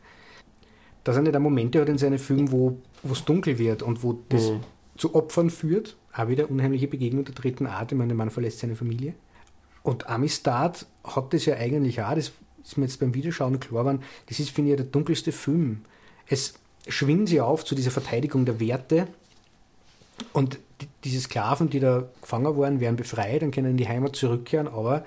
dass er nicht auch Momente hat in seinen Filmen, wo es dunkel wird und wo das mhm. zu Opfern führt. Auch wieder unheimliche Begegnung der dritten Art. Ich meine, der Mann verlässt seine Familie. Und Amistad hat das ja eigentlich auch, das ist mir jetzt beim Wiederschauen klar geworden, das ist, finde ich, der dunkelste Film. Es schwingen sie auf zu dieser Verteidigung der Werte und diese Sklaven, die da gefangen worden, werden befreit und können in die Heimat zurückkehren, aber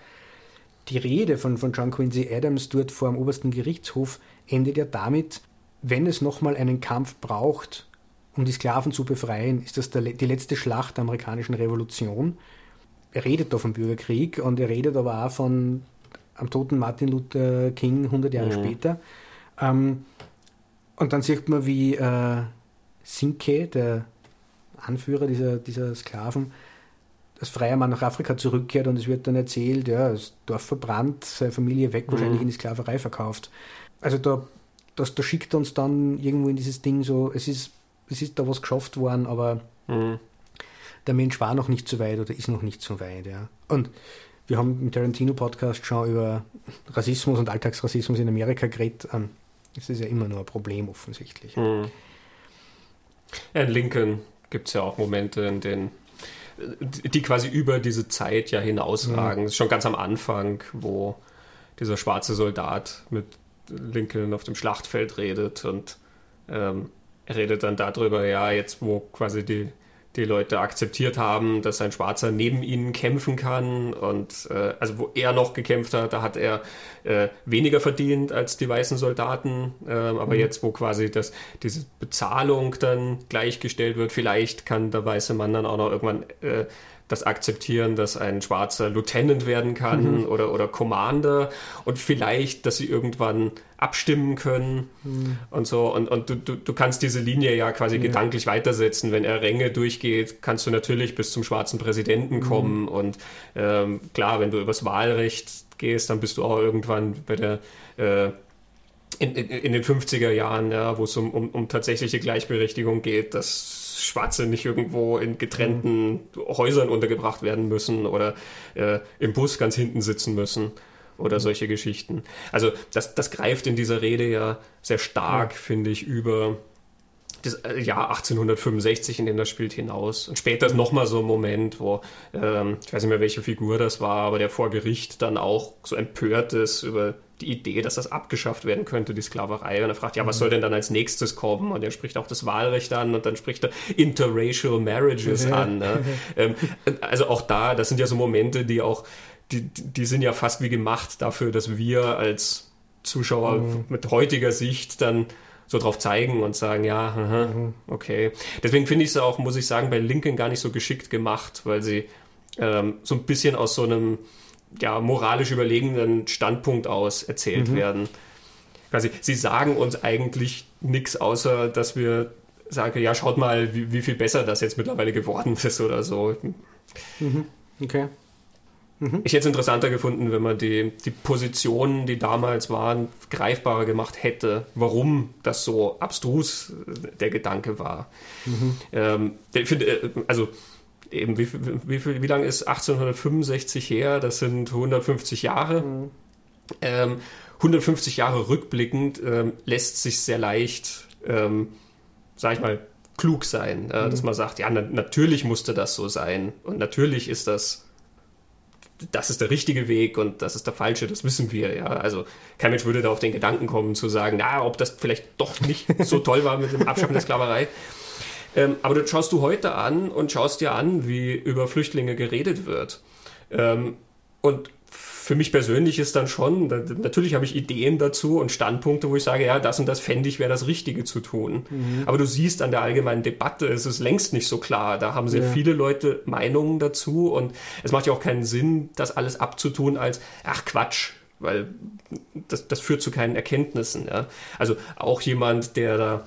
die Rede von, von John Quincy Adams dort vor dem obersten Gerichtshof endet ja damit, wenn es nochmal einen Kampf braucht, um die Sklaven zu befreien, ist das der, die letzte Schlacht der amerikanischen Revolution. Er redet da vom Bürgerkrieg und er redet aber auch von am toten Martin Luther King 100 Jahre mhm. später. Ähm, und dann sieht man, wie äh, Sinke, der Anführer dieser, dieser Sklaven, als freier Mann nach Afrika zurückkehrt und es wird dann erzählt, ja, das Dorf verbrannt, seine Familie weg, wahrscheinlich mhm. in die Sklaverei verkauft. Also da, das, da schickt uns dann irgendwo in dieses Ding so, es ist, es ist da was geschafft worden, aber mhm. der Mensch war noch nicht so weit oder ist noch nicht so weit. Ja. Und wir haben im Tarantino-Podcast schon über Rassismus und Alltagsrassismus in Amerika geredet. Ähm, das ist ja immer nur ein Problem offensichtlich. Mhm. Ja, Lincoln gibt es ja auch Momente, in denen die quasi über diese Zeit ja hinausragen. Mhm. Schon ganz am Anfang, wo dieser schwarze Soldat mit Lincoln auf dem Schlachtfeld redet und ähm, er redet dann darüber, ja, jetzt wo quasi die die Leute akzeptiert haben, dass ein Schwarzer neben ihnen kämpfen kann. Und äh, also wo er noch gekämpft hat, da hat er äh, weniger verdient als die weißen Soldaten. Äh, aber mhm. jetzt, wo quasi das, diese Bezahlung dann gleichgestellt wird, vielleicht kann der weiße Mann dann auch noch irgendwann äh, das akzeptieren, dass ein schwarzer Lieutenant werden kann mhm. oder, oder Commander und vielleicht, dass sie irgendwann abstimmen können mhm. und so. Und, und du, du, du kannst diese Linie ja quasi ja. gedanklich weitersetzen. Wenn er Ränge durchgeht, kannst du natürlich bis zum schwarzen Präsidenten mhm. kommen. Mhm. Und ähm, klar, wenn du übers Wahlrecht gehst, dann bist du auch irgendwann bei der äh, in, in, in, den 50er Jahren, ja, wo es um, um, um tatsächliche Gleichberechtigung geht, dass Schwarze nicht irgendwo in getrennten. Häusern untergebracht werden müssen oder äh, im Bus ganz hinten sitzen müssen oder mhm. solche Geschichten. Also das, das greift in dieser Rede ja sehr stark, mhm. finde ich, über das äh, Jahr 1865, in dem das spielt, hinaus. Und später ist nochmal so ein Moment, wo, ähm, ich weiß nicht mehr, welche Figur das war, aber der vor Gericht dann auch so empört ist über die Idee, dass das abgeschafft werden könnte, die Sklaverei. Und er fragt, ja, was soll denn dann als nächstes kommen? Und er spricht auch das Wahlrecht an und dann spricht er Interracial Marriages an. Ne? *laughs* ähm, also auch da, das sind ja so Momente, die auch, die, die sind ja fast wie gemacht dafür, dass wir als Zuschauer mhm. mit heutiger Sicht dann so drauf zeigen und sagen, ja, aha, mhm. okay. Deswegen finde ich es auch, muss ich sagen, bei Lincoln gar nicht so geschickt gemacht, weil sie ähm, so ein bisschen aus so einem ja, moralisch überlegenen Standpunkt aus erzählt mhm. werden. Quasi, sie sagen uns eigentlich nichts, außer dass wir sagen, ja, schaut mal, wie, wie, viel besser das jetzt mittlerweile geworden *laughs* ist oder so. Mhm. Okay. Mhm. Ich hätte es interessanter gefunden, wenn man die, die Positionen, die damals waren, greifbarer gemacht hätte, warum das so abstrus äh, der Gedanke war. Mhm. Ähm, ich finde, äh, also eben, wie, wie, wie, wie lange ist 1865 her? Das sind 150 Jahre. Mhm. Ähm, 150 Jahre rückblickend ähm, lässt sich sehr leicht, ähm, sag ich mal, klug sein, äh, mhm. dass man sagt, ja, na, natürlich musste das so sein und natürlich ist das das ist der richtige Weg und das ist der falsche, das wissen wir, ja. Also kein Mensch würde da auf den Gedanken kommen zu sagen, na, ob das vielleicht doch nicht so toll war mit dem Abschaffen der Sklaverei. Ähm, aber das schaust du heute an und schaust dir an, wie über Flüchtlinge geredet wird. Ähm, und für mich persönlich ist dann schon, da, natürlich habe ich Ideen dazu und Standpunkte, wo ich sage, ja, das und das fände ich, wäre das Richtige zu tun. Mhm. Aber du siehst an der allgemeinen Debatte, es ist längst nicht so klar. Da haben sehr ja. viele Leute Meinungen dazu und es macht ja auch keinen Sinn, das alles abzutun als, ach Quatsch, weil das, das führt zu keinen Erkenntnissen. Ja? Also auch jemand, der da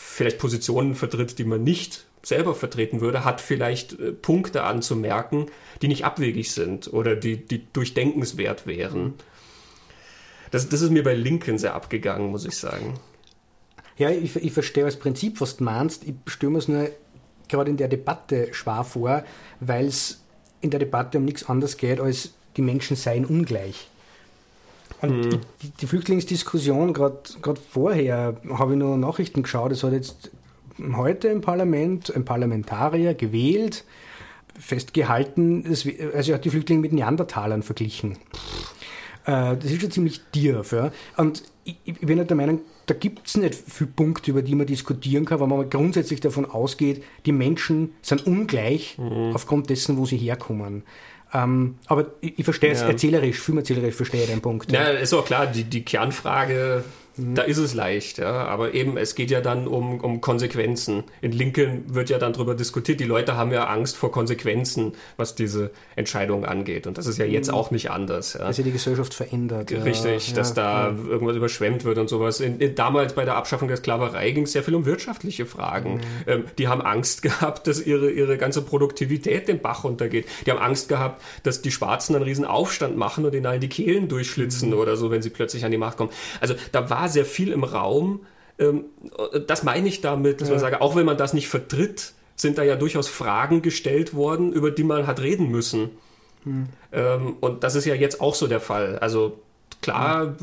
vielleicht Positionen vertritt, die man nicht selber vertreten würde, hat vielleicht äh, Punkte anzumerken, die nicht abwegig sind oder die, die durchdenkenswert wären. Das, das ist mir bei Lincoln sehr abgegangen, muss ich sagen. Ja, ich, ich verstehe das Prinzip, was du meinst. Ich stelle mir es nur gerade in der Debatte schwer vor, weil es in der Debatte um nichts anderes geht, als die Menschen seien ungleich. Und mhm. die, die, Flüchtlingsdiskussion, gerade vorher, habe ich nur Nachrichten geschaut, es hat jetzt heute im Parlament ein Parlamentarier gewählt, festgehalten, also er hat die Flüchtlinge mit Neandertalern verglichen. Äh, das ist schon ziemlich tief. Ja. Und ich, ich bin halt der Meinung, da gibt es nicht viele Punkte, über die man diskutieren kann, weil man grundsätzlich davon ausgeht, die Menschen sind ungleich mhm. aufgrund dessen, wo sie herkommen. Ähm, aber ich, ich verstehe es ja. erzählerisch, filmerzählerisch verstehe ich den Punkt. Ja, ist auch klar, die, die Kernfrage Mhm. Da ist es leicht, ja. Aber eben, es geht ja dann um, um Konsequenzen. In Lincoln wird ja dann darüber diskutiert. Die Leute haben ja Angst vor Konsequenzen, was diese Entscheidung angeht. Und das ist ja jetzt mhm. auch nicht anders. Ja. Dass sich die Gesellschaft verändert. Richtig, ja, dass da ja. irgendwas überschwemmt wird und sowas. In, in, damals bei der Abschaffung der Sklaverei ging es sehr viel um wirtschaftliche Fragen. Mhm. Ähm, die haben Angst *laughs* gehabt, dass ihre, ihre ganze Produktivität den Bach runtergeht. Die haben Angst gehabt, dass die Schwarzen einen riesen Aufstand machen und ihnen allen die Kehlen durchschlitzen mhm. oder so, wenn sie plötzlich an die Macht kommen. Also da war sehr viel im Raum. Ähm, das meine ich damit, dass ja. man sage, auch wenn man das nicht vertritt, sind da ja durchaus Fragen gestellt worden, über die man hat reden müssen. Hm. Ähm, und das ist ja jetzt auch so der Fall. Also klar,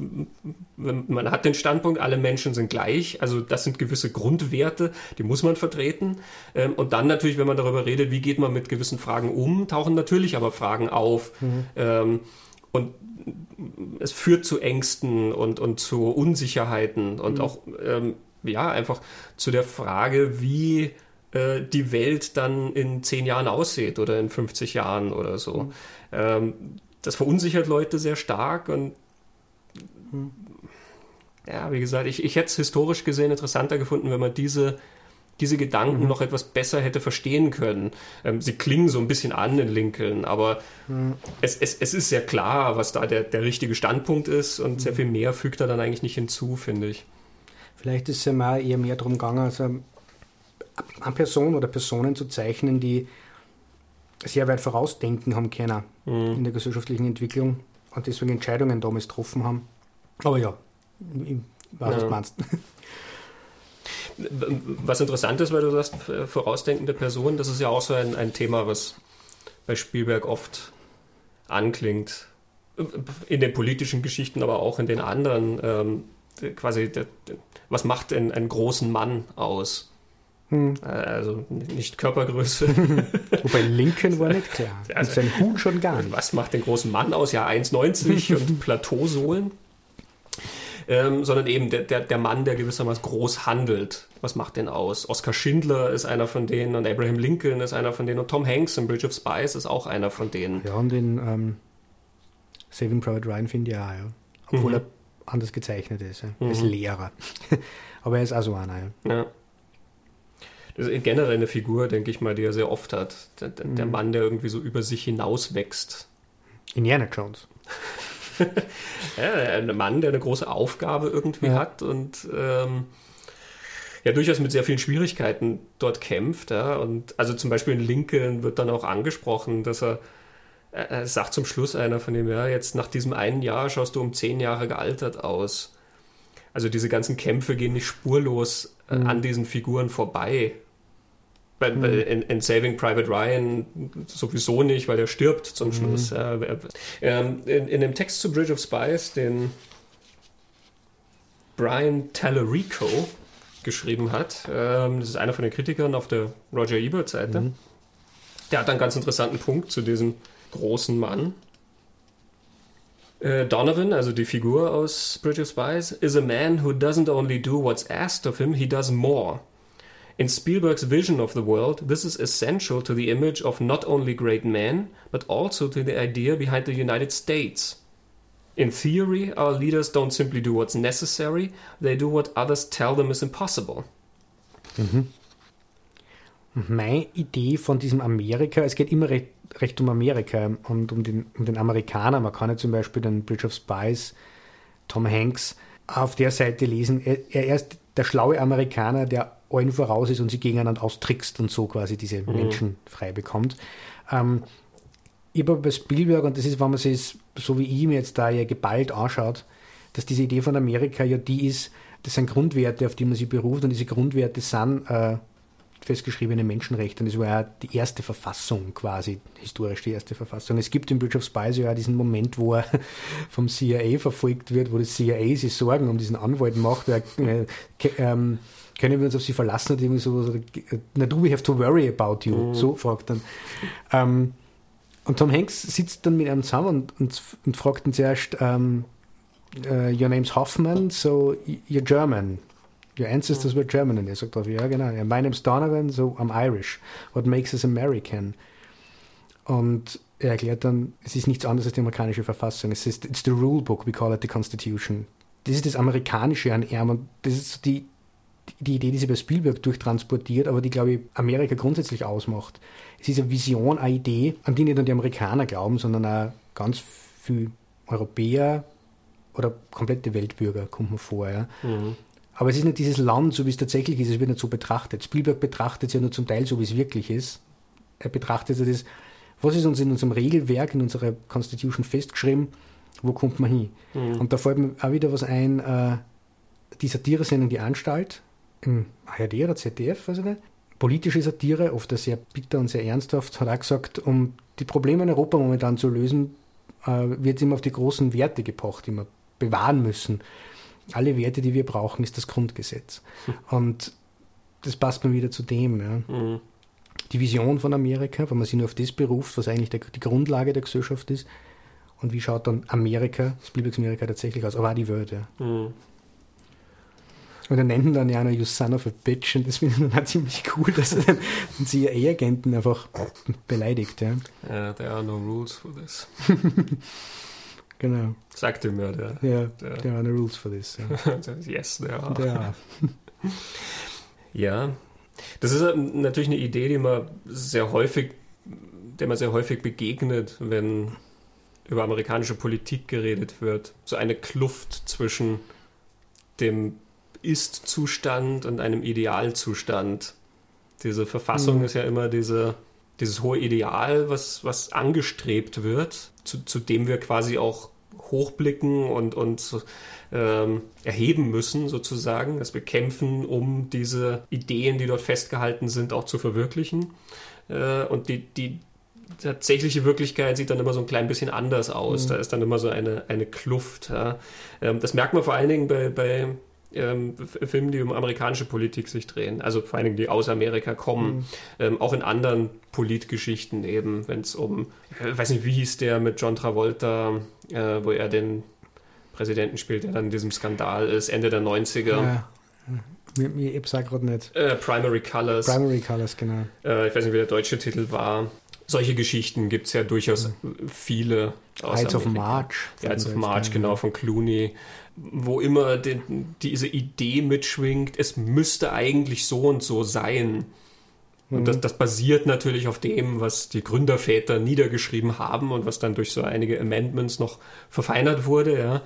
man hat den Standpunkt, alle Menschen sind gleich. Also das sind gewisse Grundwerte, die muss man vertreten. Ähm, und dann natürlich, wenn man darüber redet, wie geht man mit gewissen Fragen um, tauchen natürlich aber Fragen auf. Mhm. Und es führt zu Ängsten und, und zu Unsicherheiten und mhm. auch ähm, ja einfach zu der Frage, wie äh, die Welt dann in zehn Jahren aussieht oder in 50 Jahren oder so. Mhm. Ähm, das verunsichert Leute sehr stark und mhm. ja, wie gesagt, ich, ich hätte es historisch gesehen interessanter gefunden, wenn man diese diese Gedanken mhm. noch etwas besser hätte verstehen können. Ähm, sie klingen so ein bisschen an in Lincoln, aber mhm. es, es, es ist sehr klar, was da der, der richtige Standpunkt ist und mhm. sehr viel mehr fügt er dann eigentlich nicht hinzu, finde ich. Vielleicht ist es ja mal eher mehr darum gegangen, also eine Person oder Personen zu zeichnen, die sehr weit vorausdenken haben können mhm. in der gesellschaftlichen Entwicklung und deswegen Entscheidungen damals getroffen haben. Aber ja, ich weiß, ja. was du meinst. Was interessant ist, weil du sagst, vorausdenkende Personen, das ist ja auch so ein, ein Thema, was bei Spielberg oft anklingt. In den politischen Geschichten, aber auch in den anderen. Ähm, quasi, was macht denn einen großen Mann aus? Hm. Also nicht Körpergröße. *laughs* Wobei Lincoln war nicht klar. *laughs* Also, sein Hut schon gar nicht. Was macht den großen Mann aus? Ja, 1,90 *laughs* und Plateausohlen ähm, sondern eben der, der, der Mann, der gewissermaßen groß handelt. Was macht den aus? Oscar Schindler ist einer von denen und Abraham Lincoln ist einer von denen und Tom Hanks in Bridge of Spies ist auch einer von denen. Ja, und in ähm, Saving Private Ryan finde ich auch, ja. Obwohl mhm. er anders gezeichnet ist, ja. mhm. als Lehrer. *laughs* Aber er ist auch so einer, ja. ja. Das ist generell eine Figur, denke ich mal, die er sehr oft hat. Der, der mhm. Mann, der irgendwie so über sich hinaus wächst. Indiana Jones. *laughs* ja, ein Mann, der eine große Aufgabe irgendwie ja. hat und ähm, ja durchaus mit sehr vielen Schwierigkeiten dort kämpft. Ja. Und also zum Beispiel in Lincoln wird dann auch angesprochen, dass er, er sagt zum Schluss einer von dem, ja, jetzt nach diesem einen Jahr schaust du um zehn Jahre gealtert aus. Also diese ganzen Kämpfe gehen nicht spurlos äh, mhm. an diesen Figuren vorbei. Bei, mhm. in, in, Saving Private Ryan sowieso nicht, weil er stirbt zum mhm. Schluss. Ähm, in, in, dem Text zu Bridge of Spies, den Brian Tallarico geschrieben hat, ähm, das ist einer von den Kritikern auf der Roger Ebert-Seite, mhm. der hat einen ganz interessanten Punkt zu diesem großen Mann. Uh, Donovan, also die Figur aus Bridge of Spies, is a man who doesn't only do what's asked of him, he does more. In Spielberg's vision of the world, this is essential to the image of not only great men, but also to the idea behind the United States. In theory, our leaders don't simply do what's necessary, they do what others tell them is impossible. Mhm. Meine Idee von diesem Amerika, es geht immer recht, recht um Amerika und um den, um den Amerikaner. Man kann ja zum Beispiel den Bridge of Spies, Tom Hanks, auf der Seite lesen. Er, er ist der schlaue Amerikaner, der allen voraus ist und sie gegeneinander austrickst und so quasi diese mhm. Menschen frei bekommt. Ähm, ich habe bei Spielberg, und das ist, wenn man sich so wie ich mir jetzt da ja geballt anschaut, dass diese Idee von Amerika ja die ist, das sind Grundwerte, auf die man sich beruft und diese Grundwerte sind äh, festgeschriebene Menschenrechte. Und das war ja die erste Verfassung quasi, historisch die erste Verfassung. Es gibt im Bridge of Spies ja diesen Moment, wo er *laughs* vom CIA verfolgt wird, wo das CIA sich Sorgen um diesen Anwalt macht. Er, äh, ähm, können wir uns auf sie verlassen? Und irgendwie so, na do we have to worry about you? Mhm. So fragt dann. Ähm, und Tom Hanks sitzt dann mit einem zusammen und, und, und fragt ihn zuerst, um, uh, your name's Hoffman, so you're German. Your ancestors were German. Und er sagt drauf, ja genau. My name's Donovan, so I'm Irish. What makes us American? Und er erklärt dann, es ist nichts anderes als die amerikanische Verfassung. Es ist it's the rule book, we call it the Constitution. Das ist das Amerikanische an ihm und das ist die, die Idee, die sie bei Spielberg durchtransportiert, aber die, glaube ich, Amerika grundsätzlich ausmacht. Es ist eine Vision, eine Idee, an die nicht nur die Amerikaner glauben, sondern auch ganz viele Europäer oder komplette Weltbürger, kommt man vor. Ja. Mhm. Aber es ist nicht dieses Land, so wie es tatsächlich ist, es wird nicht so betrachtet. Spielberg betrachtet es ja nur zum Teil so, wie es wirklich ist. Er betrachtet das, was ist uns in unserem Regelwerk, in unserer Constitution festgeschrieben, wo kommt man hin? Mhm. Und da fällt mir auch wieder was ein, äh, die Satiresendung Die Anstalt, im ARD oder ZDF, weiß ich nicht, politische Satire, oft sehr bitter und sehr ernsthaft, hat auch gesagt, um die Probleme in Europa momentan zu lösen, äh, wird immer auf die großen Werte gepocht, die wir bewahren müssen. Alle Werte, die wir brauchen, ist das Grundgesetz. Hm. Und das passt mir wieder zu dem. Ja. Mhm. Die Vision von Amerika, wenn man sich nur auf das beruft, was eigentlich der, die Grundlage der Gesellschaft ist. Und wie schaut dann Amerika, Spielbergs Amerika tatsächlich aus? Aber auch die Welt. Ja. Mhm. Und er nennt dann ja noch You Son of a Bitch und das finde ich dann auch ziemlich cool, dass er den CIA-Agenten *laughs* einfach beleidigt. Ja. Yeah, there are no rules for this. *laughs* genau. Sagt ihm ja der. Ja, der, there are no rules for this. Ja. *laughs* yes, there are. There are. *laughs* ja, das ist natürlich eine Idee, die man sehr häufig, der man sehr häufig begegnet, wenn über amerikanische Politik geredet wird. So eine Kluft zwischen dem ist-Zustand und einem Idealzustand. Diese Verfassung mhm. ist ja immer diese, dieses hohe Ideal, was, was angestrebt wird, zu, zu dem wir quasi auch hochblicken und, und ähm, erheben müssen, sozusagen, dass wir kämpfen, um diese Ideen, die dort festgehalten sind, auch zu verwirklichen. Äh, und die, die tatsächliche Wirklichkeit sieht dann immer so ein klein bisschen anders aus. Mhm. Da ist dann immer so eine, eine Kluft. Ja. Ähm, das merkt man vor allen Dingen bei, bei ähm, Filmen, die um amerikanische Politik sich drehen, also vor allen Dingen die aus Amerika kommen, mhm. ähm, auch in anderen Politgeschichten eben, wenn es um, ich weiß nicht, wie hieß der mit John Travolta, äh, wo er den Präsidenten spielt, der dann in diesem Skandal ist, Ende der 90er. Ja. Ich sag gerade nicht. Äh, Primary Colors. Primary Colors, genau. Äh, ich weiß nicht, wie der deutsche Titel war. Solche Geschichten gibt es ja durchaus ja. viele. Heights of March. Heights of March, genau, von Clooney wo immer die, diese Idee mitschwingt, es müsste eigentlich so und so sein. Und mhm. das, das, basiert natürlich auf dem, was die Gründerväter niedergeschrieben haben und was dann durch so einige Amendments noch verfeinert wurde. Ja.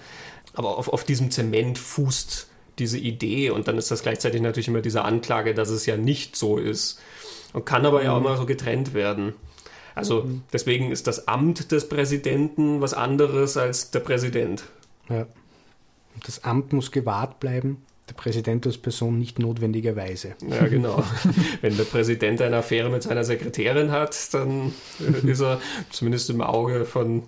Aber auf, auf diesem Zement fußt diese Idee und dann ist das gleichzeitig natürlich immer diese Anklage, dass es ja nicht so ist. Und kann aber mhm. ja auch immer so getrennt werden. Also mhm. deswegen ist das Amt des Präsidenten was anderes als der Präsident. Ja. Das Amt muss gewahrt bleiben, der Präsident als Person nicht notwendigerweise. Ja, genau. *laughs* Wenn der Präsident eine Affäre mit seiner Sekretärin hat, dann ist er zumindest im Auge von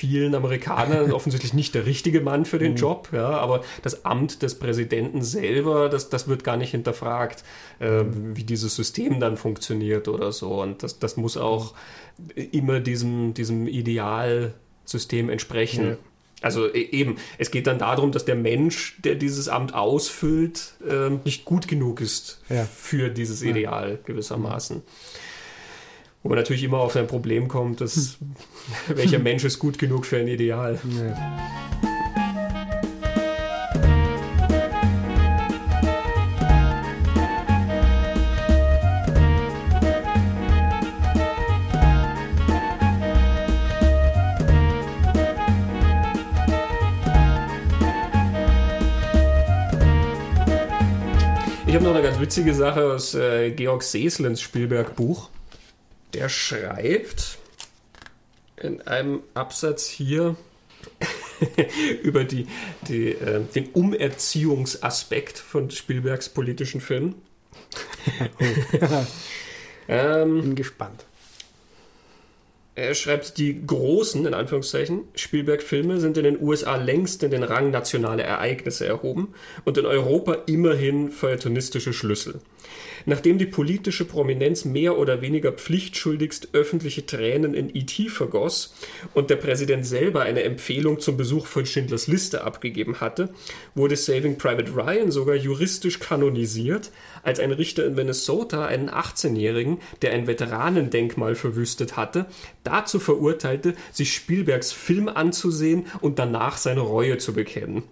vielen Amerikanern offensichtlich nicht der richtige Mann für den mhm. Job, ja, aber das Amt des Präsidenten selber, das, das wird gar nicht hinterfragt, äh, wie dieses System dann funktioniert oder so. Und das, das muss auch immer diesem, diesem Idealsystem entsprechen. Ja. Also e, eben, es geht dann darum, dass der Mensch, der dieses Amt ausfüllt, ähm, nicht gut genug ist ja. für dieses Ideal gewissermaßen. Wo man natürlich immer auf ein Problem kommt, dass *laughs* welcher Mensch ist gut genug für ein Ideal. Ja. Ich habe noch eine ganz witzige Sache aus äh, Georg Seslens Spielberg-Buch. Der schreibt in einem Absatz hier *laughs* über die, die, äh, den Umerziehungsaspekt von Spielbergs politischen Filmen. *laughs* *laughs* ähm, Bin gespannt. Er schreibt, die großen, in Anführungszeichen, Spielberg-Filme sind in den USA längst in den Rang nationale Ereignisse erhoben und in Europa immerhin feuilletonistische Schlüssel. Nachdem die politische Prominenz mehr oder weniger pflichtschuldigst öffentliche Tränen in E.T. vergoss und der Präsident selber eine Empfehlung zum Besuch von Schindlers Liste abgegeben hatte, wurde Saving Private Ryan sogar juristisch kanonisiert, als ein Richter in Minnesota einen 18-Jährigen, der ein Veteranendenkmal verwüstet hatte, dazu verurteilte, sich Spielbergs Film anzusehen und danach seine Reue zu bekennen.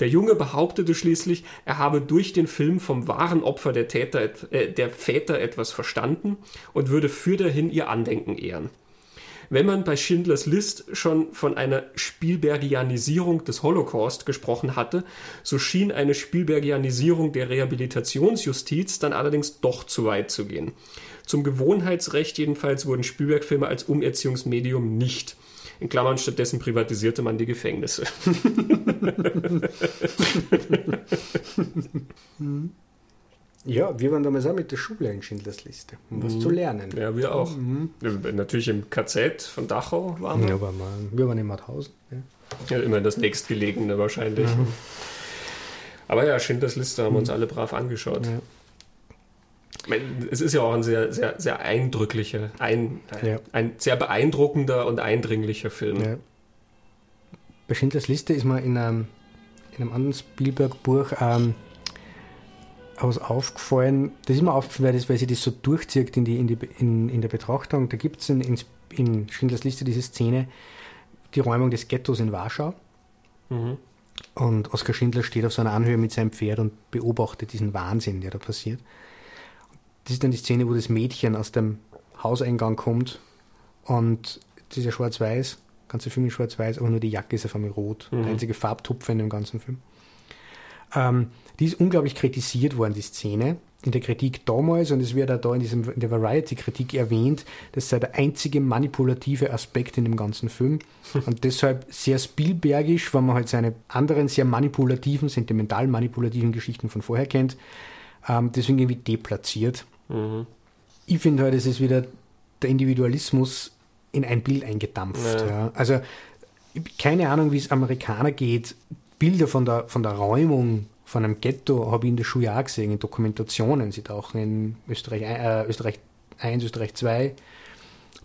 Der Junge behauptete schließlich, er habe durch den Film vom wahren Opfer der, Täter, äh, der Väter etwas verstanden und würde für dahin ihr Andenken ehren. Wenn man bei Schindlers List schon von einer Spielbergianisierung des Holocaust gesprochen hatte, so schien eine Spielbergianisierung der Rehabilitationsjustiz dann allerdings doch zu weit zu gehen. Zum Gewohnheitsrecht jedenfalls wurden Spielberg-Filme als Umerziehungsmedium nicht in Klammern stattdessen privatisierte man die Gefängnisse. *laughs* Ja, wir waren damals auch mit der Schule in Schindlers Liste, um mhm. was zu lernen. Ja, wir auch. Mhm. Natürlich im KZ von Dachau waren wir. Ja, waren wir, wir waren in Mauthausen. Ja. ja, immer das nächstgelegene wahrscheinlich. Mhm. Aber ja, Schindlers Liste haben wir uns mhm. alle brav angeschaut. Ja es ist ja auch ein sehr, sehr, sehr eindrücklicher, ein, ja. ein sehr beeindruckender und eindringlicher Film. Ja. Bei Schindlers Liste ist mir in einem, in einem anderen Spielberg-Buch ähm, was aufgefallen, das ist mir aufgefallen, weil, weil sie das so durchzieht in, die, in, die, in, in der Betrachtung. Da gibt es in, in, in Schindlers Liste diese Szene, die Räumung des Ghettos in Warschau. Mhm. Und Oskar Schindler steht auf so einer Anhöhe mit seinem Pferd und beobachtet diesen Wahnsinn, der da passiert. Das ist dann die Szene, wo das Mädchen aus dem Hauseingang kommt und das ist ja schwarz-weiß, ganze Film ist schwarz-weiß, aber nur die Jacke ist auf einmal rot. Mhm. Der einzige Farbtupfer in dem ganzen Film. Ähm, die ist unglaublich kritisiert worden, die Szene. In der Kritik damals, und es wird auch da in, diesem, in der Variety-Kritik erwähnt, das sei der einzige manipulative Aspekt in dem ganzen Film. *laughs* Und deshalb sehr Spielbergisch, wenn man halt seine anderen sehr manipulativen, sentimental manipulativen Geschichten von vorher kennt. Ähm, deswegen irgendwie deplatziert. Mhm. Ich finde halt, es ist wieder der Individualismus in ein Bild eingedampft. Ja. Ja. Also keine Ahnung, wie es Amerikaner geht. Bilder von der, von der Räumung von einem Ghetto habe ich in der Schule auch gesehen, in Dokumentationen. Sie tauchen in Österreich, äh, Österreich 1, Österreich 2,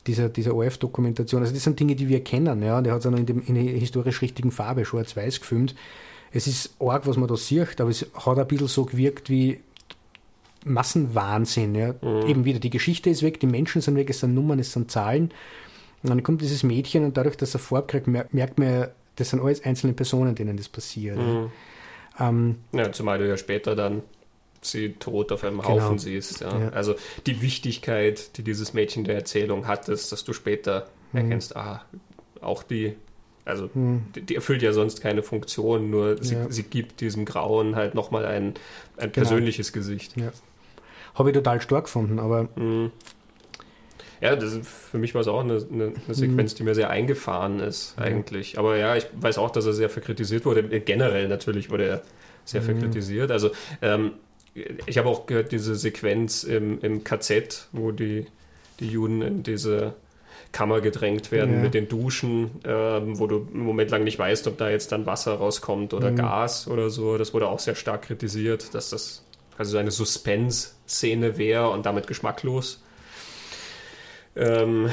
dieser, dieser ORF-Dokumentation. Also das sind Dinge, die wir kennen. Ja. Der hat es auch noch in, dem, in der historisch richtigen Farbe, schwarz-weiß gefilmt. Es ist arg, was man da sieht, aber es hat ein bisschen so gewirkt wie Massenwahnsinn. Ja. Mhm. Eben wieder, die Geschichte ist weg, die Menschen sind weg, es sind Nummern, es sind Zahlen. Und dann kommt dieses Mädchen und dadurch, dass er Farbe kriegt, merkt man, das sind alles einzelne Personen, denen das passiert. Mhm. Ähm, ja, zumal du ja später dann sie tot auf einem genau. Haufen siehst. Ja. Ja. Also die Wichtigkeit, die dieses Mädchen der Erzählung hat, ist, dass du später mhm. erkennst, ah, auch die, also mhm. die, die, erfüllt ja sonst keine Funktion, nur sie, ja. sie gibt diesem Grauen halt nochmal ein, ein genau. persönliches Gesicht. Habe ich total stark gefunden, aber. Mhm. Ja, das, für mich war es auch eine, eine, eine Sequenz, mhm. die mir sehr eingefahren ist, eigentlich. Aber ja, ich weiß auch, dass er sehr verkritisiert wurde. Generell natürlich wurde er sehr mhm. verkritisiert. Also, ähm, ich habe auch gehört, diese Sequenz im, im KZ, wo die, die Juden in diese Kammer gedrängt werden ja. mit den Duschen, ähm, wo du einen Moment lang nicht weißt, ob da jetzt dann Wasser rauskommt oder mhm. Gas oder so. Das wurde auch sehr stark kritisiert, dass das also eine Suspense-Szene wäre und damit geschmacklos. Ähm,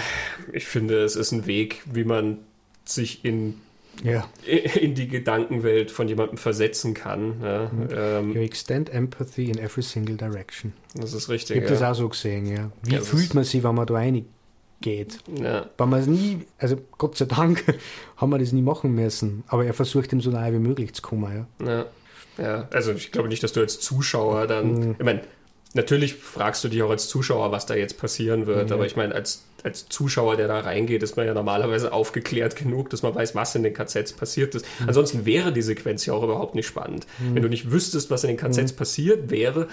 ich finde, es ist ein Weg, wie man sich in, ja. *laughs* in die Gedankenwelt von jemandem versetzen kann. Ja. Mhm. Ähm, you extend empathy in every single direction. Das ist richtig. Ich habe ja. das auch so gesehen, ja. Wie ja, fühlt man sich, wenn man da reingeht? Ja. Weil man es nie, also Gott sei Dank *laughs* haben wir das nie machen müssen, aber er versucht ihm so nahe wie möglich zu kommen. Ja. ja. Ja, also ich glaube nicht, dass du als Zuschauer dann, mhm. ich meine, natürlich fragst du dich auch als Zuschauer, was da jetzt passieren wird. Mhm. Aber ich meine, als, als Zuschauer, der da reingeht, ist man ja normalerweise aufgeklärt genug, dass man weiß, was in den KZs passiert ist. Mhm. Ansonsten wäre die Sequenz ja auch überhaupt nicht spannend. Mhm. Wenn du nicht wüsstest, was in den KZs mhm. passiert wäre,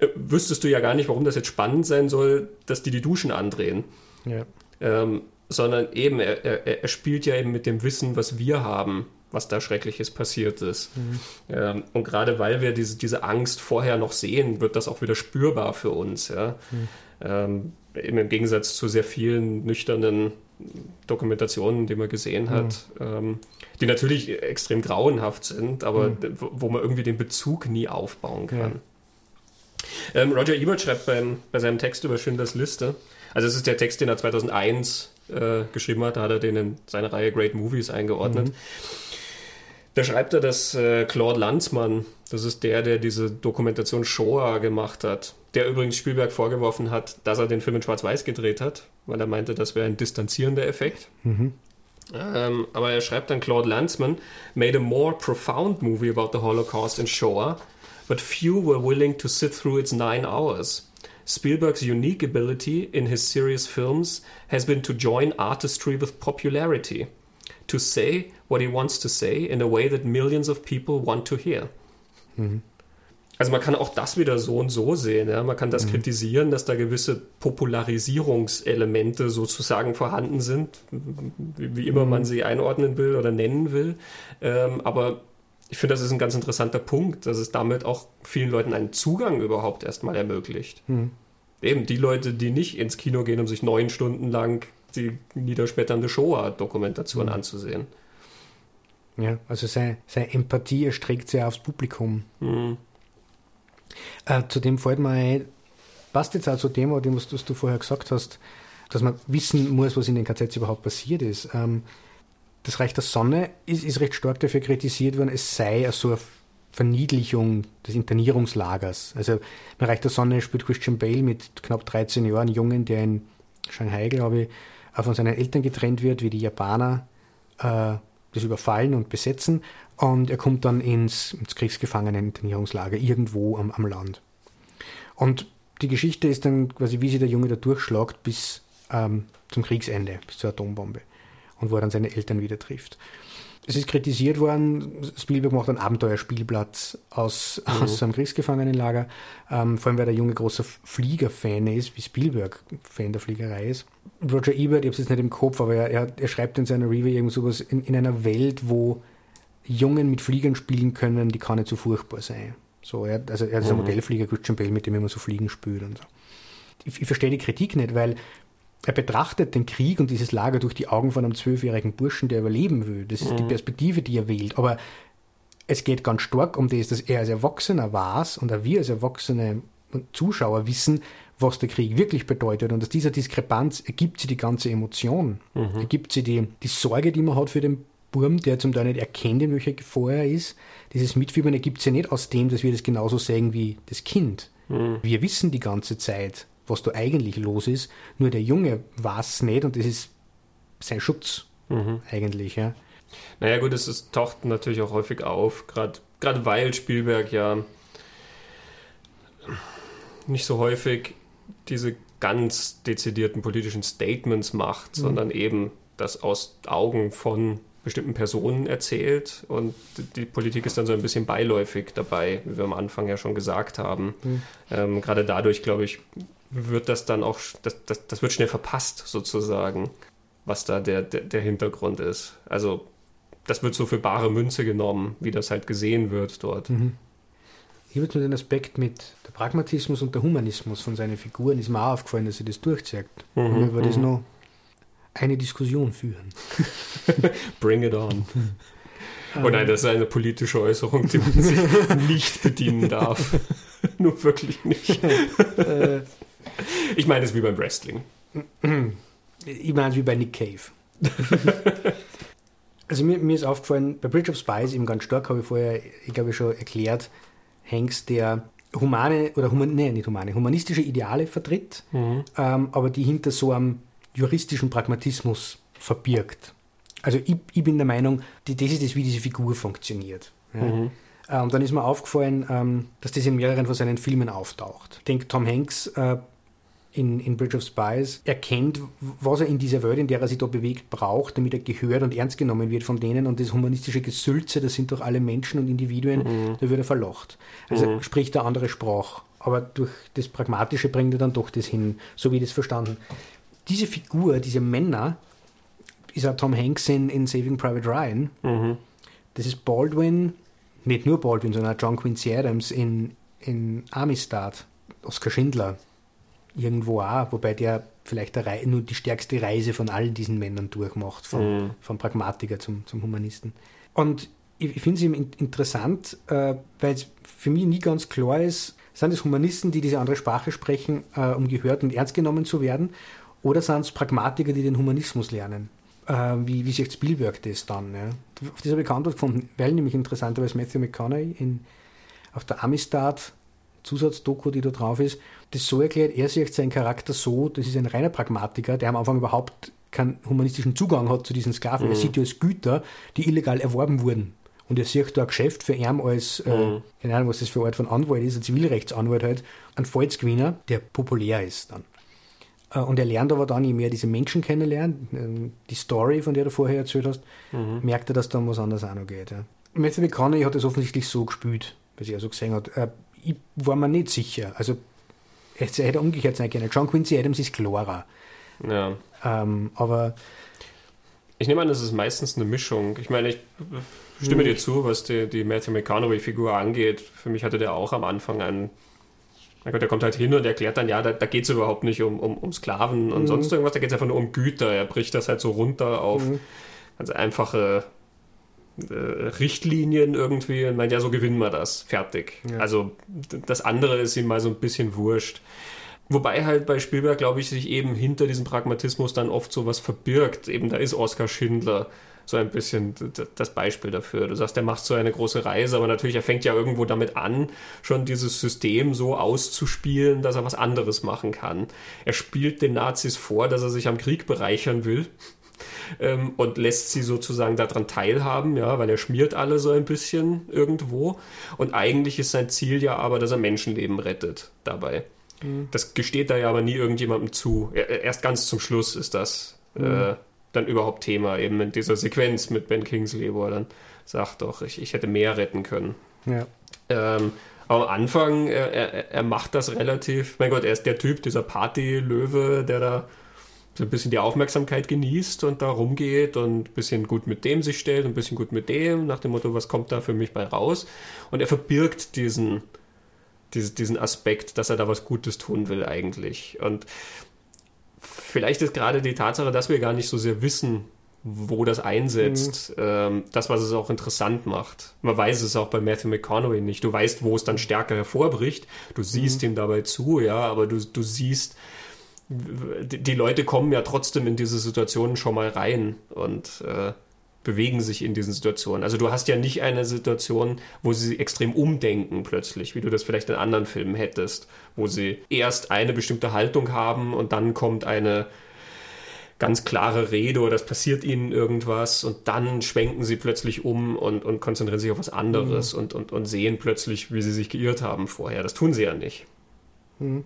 äh, wüsstest du ja gar nicht, warum das jetzt spannend sein soll, dass die die Duschen andrehen. Ja. Ähm, sondern eben, er, er, er spielt ja eben mit dem Wissen, was wir haben was da Schreckliches passiert ist. Mhm. Ähm, und gerade weil wir diese, diese Angst vorher noch sehen, wird das auch wieder spürbar für uns. Ja? Mhm. Ähm, im Gegensatz zu sehr vielen nüchternen Dokumentationen, die man gesehen hat, mhm. ähm, die natürlich extrem grauenhaft sind, aber mhm. wo man irgendwie den Bezug nie aufbauen kann. Ja. Ähm, Roger Ebert schreibt beim, bei seinem Text über Schindlers Liste, also es ist der Text, den er 2001 äh, geschrieben hat, da hat er den in seine Reihe Great Movies eingeordnet. Mhm. Da schreibt er, dass äh, Claude Lanzmann, das ist der, der diese Dokumentation Shoah gemacht hat, der übrigens Spielberg vorgeworfen hat, dass er den Film in Schwarz-Weiß gedreht hat, weil er meinte, das wäre ein distanzierender Effekt. Mhm. Ähm, aber er schreibt dann, Claude Lanzmann made a more profound movie about the Holocaust in Shoah, but few were willing to sit through its nine hours. Spielberg's unique ability in his serious films has been to join artistry with popularity – to say what he wants to say in a way that millions of people want to hear. Mhm. Also man kann auch das wieder so und so sehen. Ja? Man kann das mhm. kritisieren, dass da gewisse Popularisierungselemente sozusagen vorhanden sind, wie, wie immer mhm. man sie einordnen will oder nennen will. Ähm, aber ich finde, das ist ein ganz interessanter Punkt, dass es damit auch vielen Leuten einen Zugang überhaupt erstmal ermöglicht. Mhm. Eben die Leute, die nicht ins Kino gehen, um sich neun Stunden lang die niederschmetternde Shoah-Dokumentation mhm. anzusehen. Ja, also seine, seine Empathie erstreckt sich aufs Publikum. Mhm. Äh, zudem fällt mir ein, passt jetzt auch zu dem, was, was du vorher gesagt hast, dass man wissen muss, was in den KZs überhaupt passiert ist. Ähm, das Reich der Sonne ist, ist recht stark dafür kritisiert worden, es sei so eine Verniedlichung des Internierungslagers. Also im Reich der Sonne spielt Christian Bale mit knapp 13 Jahren, einen Jungen, der in Shanghai, glaube ich, von seinen Eltern getrennt wird, wie die Japaner äh, das überfallen und besetzen. Und er kommt dann ins, ins Kriegsgefangenen-Internierungslager irgendwo am, am Land. Und die Geschichte ist dann quasi, wie sich der Junge da durchschlagt bis ähm, zum Kriegsende, bis zur Atombombe. Und wo er dann seine Eltern wieder trifft es ist kritisiert worden, Spielberg macht einen Abenteuerspielplatz aus, mhm. aus einem Kriegsgefangenenlager, ähm, vor allem weil der Junge großer Flieger-Fan ist, wie Spielberg Fan der Fliegerei ist. Roger Ebert, ich habe es jetzt nicht im Kopf, aber er, er, er schreibt in seiner Review irgend sowas, in, in einer Welt, wo Jungen mit Fliegern spielen können, die kann nicht so furchtbar sein. So, er, also er ist mhm. ein Modellflieger, Christian Bale, mit dem immer so Fliegen spielt und so. Ich, ich verstehe die Kritik nicht, weil er betrachtet den Krieg und dieses Lager durch die Augen von einem zwölfjährigen Burschen, der überleben will. Das ist mhm. die Perspektive, die er wählt. Aber es geht ganz stark um das, dass er als Erwachsener weiß und auch wir als erwachsene Zuschauer wissen, was der Krieg wirklich bedeutet. Und aus dieser Diskrepanz ergibt sie die ganze Emotion, mhm. ergibt sie die, die Sorge, die man hat für den Burm, der zum Teil nicht erkennt, in welcher Gefahr er ist. Dieses Mitfiebern ergibt sie nicht aus dem, dass wir das genauso sehen wie das Kind. Mhm. Wir wissen die ganze Zeit, was da eigentlich los ist. Nur der Junge weiß es nicht und das ist sein Schutz mhm. eigentlich. Ja. Naja gut, es, taucht natürlich auch häufig auf, gerade weil Spielberg ja nicht so häufig diese ganz dezidierten politischen Statements macht, mhm. sondern eben das aus Augen von bestimmten Personen erzählt und die Politik ist dann so ein bisschen beiläufig dabei, wie wir am Anfang ja schon gesagt haben. Mhm. Ähm, gerade dadurch, glaube ich, wird das dann auch, das, das, das wird schnell verpasst sozusagen, was da der, der, der Hintergrund ist. Also das wird so für bare Münze genommen, wie das halt gesehen wird dort. Mhm. Hier wird nur den Aspekt mit der Pragmatismus und der Humanismus von seinen Figuren ist mir auch aufgefallen, dass sie das durchzeigt. Mhm, und wir das mhm. noch eine Diskussion führen. *laughs* Bring it on. Oh nein, das ist eine politische Äußerung, die man sich *laughs* nicht bedienen darf. *laughs* Nur wirklich nicht. Äh, *laughs* ich meine es wie beim Wrestling. Ich meine es wie bei Nick Cave. *laughs* also mir, mir, ist aufgefallen, bei Bridge of Spies eben ganz stark, habe ich vorher, ich glaube, schon erklärt, Hanks, der humane, oder human, nee, nicht humane, humanistische Ideale vertritt, mhm. ähm, aber die hinter so einem juristischen Pragmatismus verbirgt. Also ich, ich bin der Meinung, die, das ist das, wie diese Figur funktioniert. Ja. Mhm. Äh, und dann ist mir aufgefallen, ähm, dass das in mehreren von seinen Filmen auftaucht. Ich denke, Tom Hanks äh, in, in Bridge of Spies erkennt, was er in dieser Welt, in der er sich da bewegt, braucht, damit er gehört und ernst genommen wird von denen. Und das humanistische Gesülze, das sind doch alle Menschen und Individuen, mhm. da wird er verlocht. Also mhm. spricht er andere Sprache. Aber durch das Pragmatische bringt er dann doch das hin, so wie ich das verstanden. Diese Figur, diese Männer, ist auch Tom Hanks in, in Saving Private Ryan. Mhm. Das ist Baldwin, nicht nur Baldwin, sondern auch John Quincy Adams in, in Amistad, Oskar Schindler irgendwo auch, wobei der vielleicht nur die stärkste Reise von allen diesen Männern durchmacht, vom, mhm. vom Pragmatiker zum, zum Humanisten. Und ich, ich finde es eben interessant, äh, weil es für mich nie ganz klar ist, sind es Humanisten, die diese andere Sprache sprechen, äh, um gehört und ernst genommen zu werden, oder sind es Pragmatiker, die den Humanismus lernen? Äh, wie, wie sich Spielberg das dann? Ja? Auf ich keine gefunden, weil nämlich interessanterweise Matthew McConaughey in, auf der Amistad Zusatzdoku, die da drauf ist, das so erklärt, er sieht seinen Charakter so, das ist ein reiner Pragmatiker, der am Anfang überhaupt keinen humanistischen Zugang hat zu diesen Sklaven. Mhm. Er sieht die als Güter, die illegal erworben wurden. Und er sieht da ein Geschäft für ihn als, äh, mhm. äh, keine Ahnung, was das für eine Art von Anwalt ist, ein Zivilrechtsanwalt halt, ein Falzgewinner, der populär ist dann. Äh, und er lernt aber dann, je mehr diese Menschen kennenlernt, äh, die Story, von der du vorher erzählt hast, mhm. merkt er, dass dann was anderes auch noch geht. Ja. Matthew McConaughey hat das offensichtlich so gespielt, was er so gesehen hat. Äh, ich war mir nicht sicher. Also es hätte umgekehrt sein können. John Quincy Adams ist klarer. Ja. Ähm, aber ich nehme an, das ist meistens eine Mischung. Ich meine, ich stimme hm. dir zu, was die, die Matthew McConaughey-Figur angeht. Für mich hatte der auch am Anfang einen. Mein Gott, der kommt halt hin und erklärt dann, ja, da, da geht es überhaupt nicht um, um, um Sklaven und mhm. sonst irgendwas, da geht es einfach nur um Güter. Er bricht das halt so runter auf mhm. ganz einfache äh, Richtlinien irgendwie und meint, ja, so gewinnen wir das. Fertig. Ja. Also das andere ist ihm mal so ein bisschen wurscht. Wobei halt bei Spielberg, glaube ich, sich eben hinter diesem Pragmatismus dann oft so was verbirgt. Eben da ist Oskar Schindler so ein bisschen das Beispiel dafür. Du sagst, der macht so eine große Reise, aber natürlich, er fängt ja irgendwo damit an, schon dieses System so auszuspielen, dass er was anderes machen kann. Er spielt den Nazis vor, dass er sich am Krieg bereichern will ähm, und lässt sie sozusagen daran teilhaben, ja, weil er schmiert alle so ein bisschen irgendwo. Und eigentlich ist sein Ziel ja aber, dass er Menschenleben rettet dabei. Mhm. Das gesteht da ja aber nie irgendjemandem zu. Erst ganz zum Schluss ist das mhm. äh, dann überhaupt Thema, eben in dieser Sequenz mit Ben Kingsley, wo er dann sagt, doch, ich, ich hätte mehr retten können. Ja. Ähm, aber am Anfang, er, er, er, macht das relativ, mein Gott, er ist der Typ, dieser Party-Löwe, der da so ein bisschen die Aufmerksamkeit genießt und da rumgeht und ein bisschen gut mit dem sich stellt, ein bisschen gut mit dem, nach dem Motto, was kommt da für mich bei raus? Und er verbirgt diesen, diesen Aspekt, dass er da was Gutes tun will eigentlich. Und vielleicht ist gerade die Tatsache, dass wir gar nicht so sehr wissen, wo das einsetzt, mhm. ähm, das, was es auch interessant macht. Man weiß es auch bei Matthew McConaughey nicht. Du weißt, wo es dann stärker hervorbricht. Du siehst mhm. ihm dabei zu, ja, aber du, du siehst, die Leute kommen ja trotzdem in diese Situationen schon mal rein und äh, bewegen sich in diesen Situationen. Also du hast ja nicht eine Situation, wo sie extrem umdenken plötzlich, wie du das vielleicht in anderen Filmen hättest, wo sie erst eine bestimmte Haltung haben und dann kommt eine ganz klare Rede oder es passiert ihnen irgendwas und dann schwenken sie plötzlich um und, und konzentrieren sich auf was anderes mhm. und, und, und sehen plötzlich, wie sie sich geirrt haben vorher. Das tun sie ja nicht. Mhm.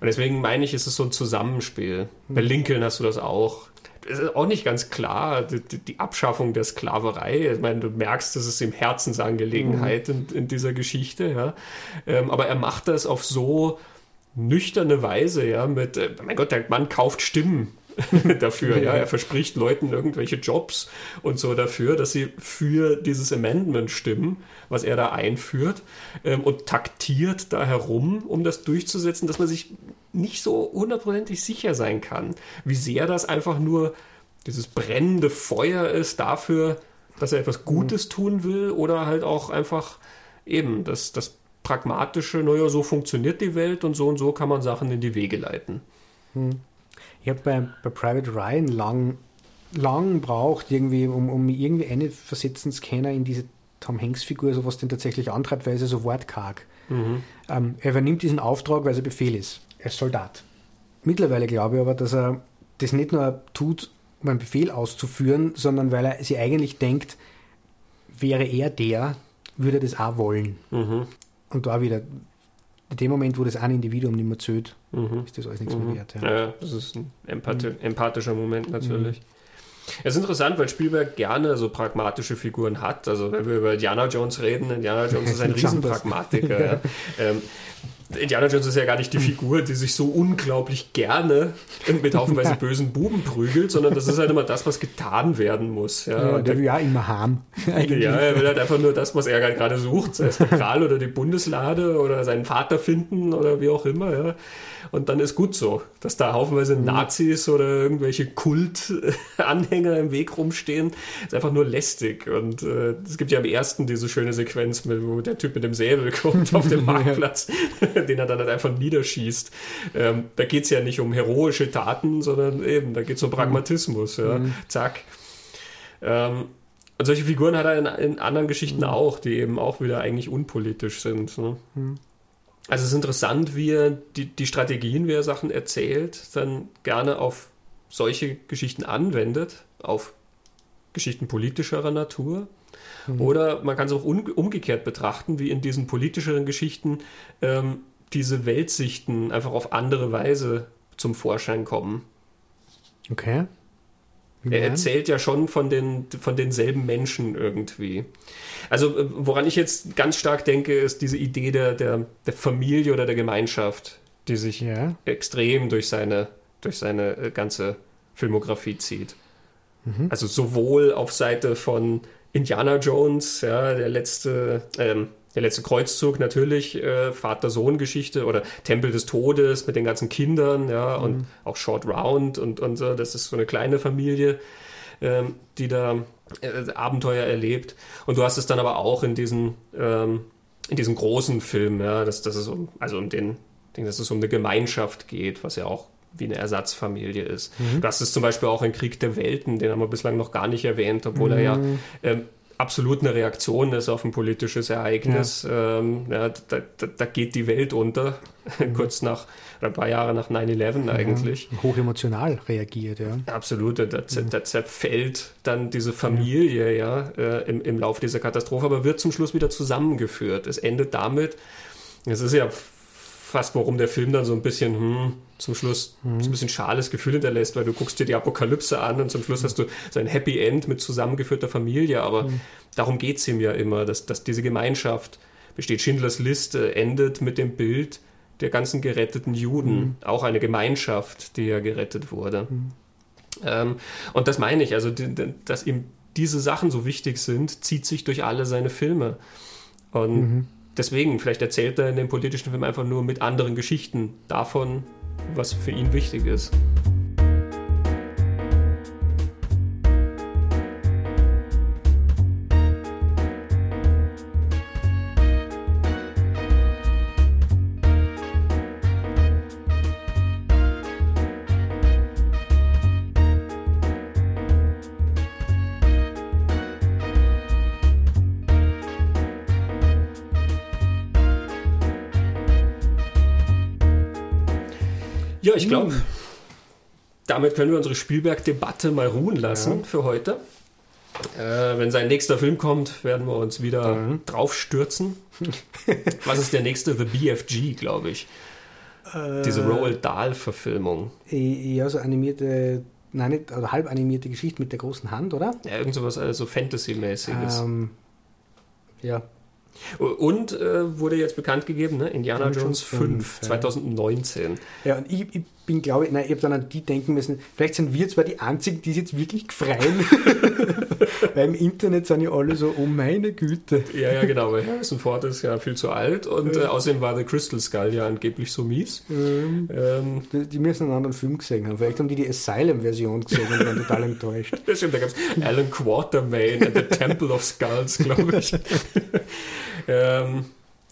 Und deswegen meine ich, ist es so ein Zusammenspiel. Mhm. Bei Lincoln hast du das auch. Es ist auch nicht ganz klar, die, die, Abschaffung der Sklaverei. Ich meine, du merkst, das ist ihm Herzensangelegenheit mhm. in, in, dieser Geschichte, ja. Ähm, aber er macht das auf so nüchterne Weise, ja, mit, äh, mein Gott, der Mann kauft Stimmen *laughs* dafür. Ja. er verspricht Leuten irgendwelche Jobs und so dafür, dass sie für dieses Amendment stimmen, was er da einführt ähm, und taktiert da herum, um das durchzusetzen, dass man sich nicht so hundertprozentig sicher sein kann, wie sehr das einfach nur dieses brennende Feuer ist dafür, dass er etwas Gutes tun will oder halt auch einfach eben das, das pragmatische, naja, so funktioniert die Welt und so und so kann man Sachen in die Wege leiten. Hm. Ich habe bei, bei Private Ryan lang, lang braucht, irgendwie, um, um mich irgendwie eine versetzen zu können in diese Tom Hanks-Figur, so was den tatsächlich antreibt, weil er so wortkarg. Mhm. Ähm, er übernimmt diesen Auftrag, weil es ein Befehl ist. Er ist Soldat. Mittlerweile glaube ich aber, dass er das nicht nur tut, um einen Befehl auszuführen, sondern weil er sich eigentlich denkt, wäre er der, würde er das auch wollen. Mhm. Und da wieder, in dem Moment, wo das ein Individuum nicht mehr zählt, Mhm. ist das alles nichts Mhm. mehr wert. Ja. Ja, das ist ein empathi empathischer Moment natürlich. Es ist interessant, weil Spielberg gerne so pragmatische Figuren hat. Also wenn wir über Indiana Jones reden, Indiana Jones ist ein. *laughs* Riesenpragmatiker. ja. *laughs* ähm, Indiana Jones ist ja gar nicht die Figur, die sich so unglaublich gerne mit haufenweise *laughs* bösen Buben prügelt, sondern das ist halt immer das, was getan werden muss. Ja, Ja, der will ja immer haben. *laughs* Eigentlich. ja, er will halt einfach nur das, was er gerade sucht, sei es der Kral oder die Bundeslade oder seinen Vater finden oder wie auch immer, ja. Und dann ist gut so, dass da haufenweise Nazis oder irgendwelche Kultanhänger im Weg rumstehen, ist einfach nur lästig. Und äh, es gibt ja am ersten diese schöne Sequenz, mit, wo der Typ mit dem Säbel kommt auf dem *laughs* Marktplatz, *laughs* den er dann halt einfach niederschießt. Ähm, da geht es ja nicht um heroische Taten, sondern eben, da geht es um Pragmatismus, ja. Zack. Ähm, und solche Figuren hat er in, in anderen Geschichten auch, die eben auch wieder eigentlich unpolitisch sind. Ne? Also es ist interessant, wie er die, die Strategien, wie er Sachen erzählt, dann gerne auf solche Geschichten anwendet, auf Geschichten politischerer Natur. Oder man kann es auch umgekehrt betrachten, wie in diesen politischeren Geschichten ähm, diese Weltsichten einfach auf andere Weise zum Vorschein kommen. Okay. Er erzählt ja schon von, den, von denselben Menschen irgendwie. Also, äh, woran ich jetzt ganz stark denke, ist diese Idee der, der, der Familie oder der Gemeinschaft, die sich Ja. extrem durch seine, durch seine äh, ganze Filmografie zieht. Also sowohl auf Seite von Indiana Jones, ja, der letzte, ähm, der letzte Kreuzzug natürlich, äh, Vater-Sohn-Geschichte oder Tempel des Todes mit den ganzen Kindern, ja, und auch Short Round und, und so, das ist so eine kleine Familie, ähm, die da äh, Abenteuer erlebt. Und du hast es dann aber auch in diesen, ähm, in diesen großen Film, ja, dass, dass es um, also um den, dass es um eine Gemeinschaft geht, was ja auch wie eine Ersatzfamilie ist. Du hast es zum Beispiel auch in Krieg der Welten, den haben wir bislang noch gar nicht erwähnt, obwohl er ja ähm, absolut eine Reaktion ist auf ein politisches Ereignis. Ähm, ja, da, da, da geht die Welt unter, *laughs* kurz nach, oder ein paar Jahre nach 9-11 eigentlich. Ja, hochemotional reagiert, ja. Absolut, da, da zerfällt dann diese Familie ja äh, im, im Laufe dieser Katastrophe, aber wird zum Schluss wieder zusammengeführt. Es endet damit, es ist ja fast, warum der Film dann so ein bisschen hm, zum Schluss so ein bisschen schales Gefühl hinterlässt, weil du guckst dir die Apokalypse an und zum Schluss hast du so ein Happy End mit zusammengeführter Familie, aber darum geht es ihm ja immer, dass, dass diese Gemeinschaft besteht. Schindlers Liste endet mit dem Bild der ganzen geretteten Juden, auch eine Gemeinschaft, die ja gerettet wurde. Ähm, und das meine ich, also dass ihm diese Sachen so wichtig sind, zieht sich durch alle seine Filme. Und deswegen, vielleicht erzählt er in dem politischen Film einfach nur mit anderen Geschichten davon, was für ihn wichtig ist. Ja, ich glaube, damit können wir unsere Spielberg-Debatte mal ruhen lassen Ja. für heute. Äh, wenn sein nächster Film kommt, werden wir uns wieder Mhm. draufstürzen. *laughs* Was ist der nächste? The BFG, glaube ich. Diese Roald Dahl-Verfilmung. Eher so animierte, nein, nicht, oder halb animierte Geschichte mit der großen Hand, oder? Ja, irgend sowas also Fantasy-mäßiges. Ähm, ja, Und äh, wurde jetzt bekannt gegeben, ne? Indiana Indiana Jones Jones 5, 5, ja. 2019. Ja, und ich, ich bin, glaube ich, nein, ich habe dann an die denken müssen, vielleicht sind wir zwar die Einzigen, die es jetzt wirklich freuen, *laughs* *laughs* weil im Internet sind ja alle so, oh meine Güte. Ja, ja, genau, weil Harrison Ford ist ja viel zu alt und äh, außerdem war The Crystal Skull ja angeblich so mies. Ähm, Ähm, die, die müssen einen anderen Film gesehen haben. Vielleicht haben die die Asylum-Version gesehen und waren total enttäuscht. *laughs* das stimmt, da gab es Alan Quatermain and the Temple of Skulls, glaube ich. Ähm,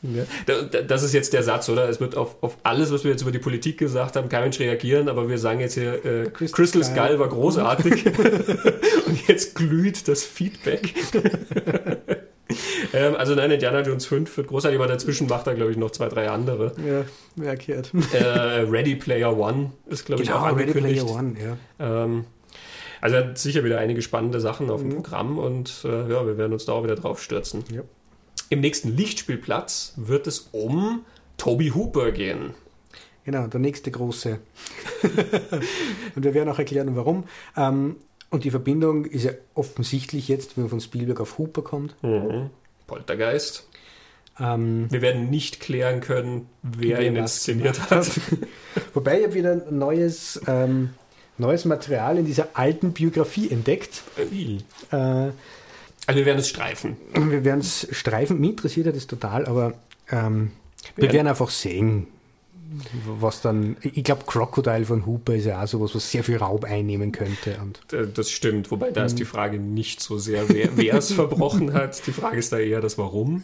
ja. Da- da- Das ist jetzt der Satz, oder? Es wird auf, auf alles, was wir jetzt über die Politik gesagt haben, kein Mensch reagieren, aber wir sagen jetzt hier, äh, Crystal Crystal Skull. War großartig *laughs* und jetzt glüht das Feedback. *laughs* ähm, also nein, Indiana Jones 5 wird großartig, aber dazwischen macht er, glaube ich, noch zwei, drei andere. Ja, wer gehört. äh, Ready Player One ist, glaube ich, auch Genau, Ready angekündigt. Player One, ja. Ähm, also er hat sicher wieder einige spannende Sachen auf dem Mhm. Programm und äh, ja, wir werden uns da auch wieder drauf stürzen. Ja. Im nächsten Lichtspielplatz wird es um Toby Hooper gehen. Genau, der nächste große. *laughs* und wir werden auch erklären, warum. Ähm, und die Verbindung ist ja offensichtlich jetzt, wenn man von Spielberg auf Hooper kommt. Mhm. Poltergeist. Ähm, Wir werden nicht klären können, wer Wer ihn inszeniert gemacht hat. *laughs* wobei ich habe wieder neues, ähm, neues Material in dieser alten Biografie entdeckt. Äh, Äh, Also wir werden es streifen. wir werden es streifen. Mich interessiert das total, aber ähm, wir Wir- werden einfach sehen, was dann. Ich glaube, Crocodile von Hooper ist ja auch sowas, was sehr viel Raum einnehmen könnte. Und Äh, Das stimmt, wobei da ist die Frage nicht so sehr, wer es *laughs* verbrochen hat. Die Frage ist da eher das Warum.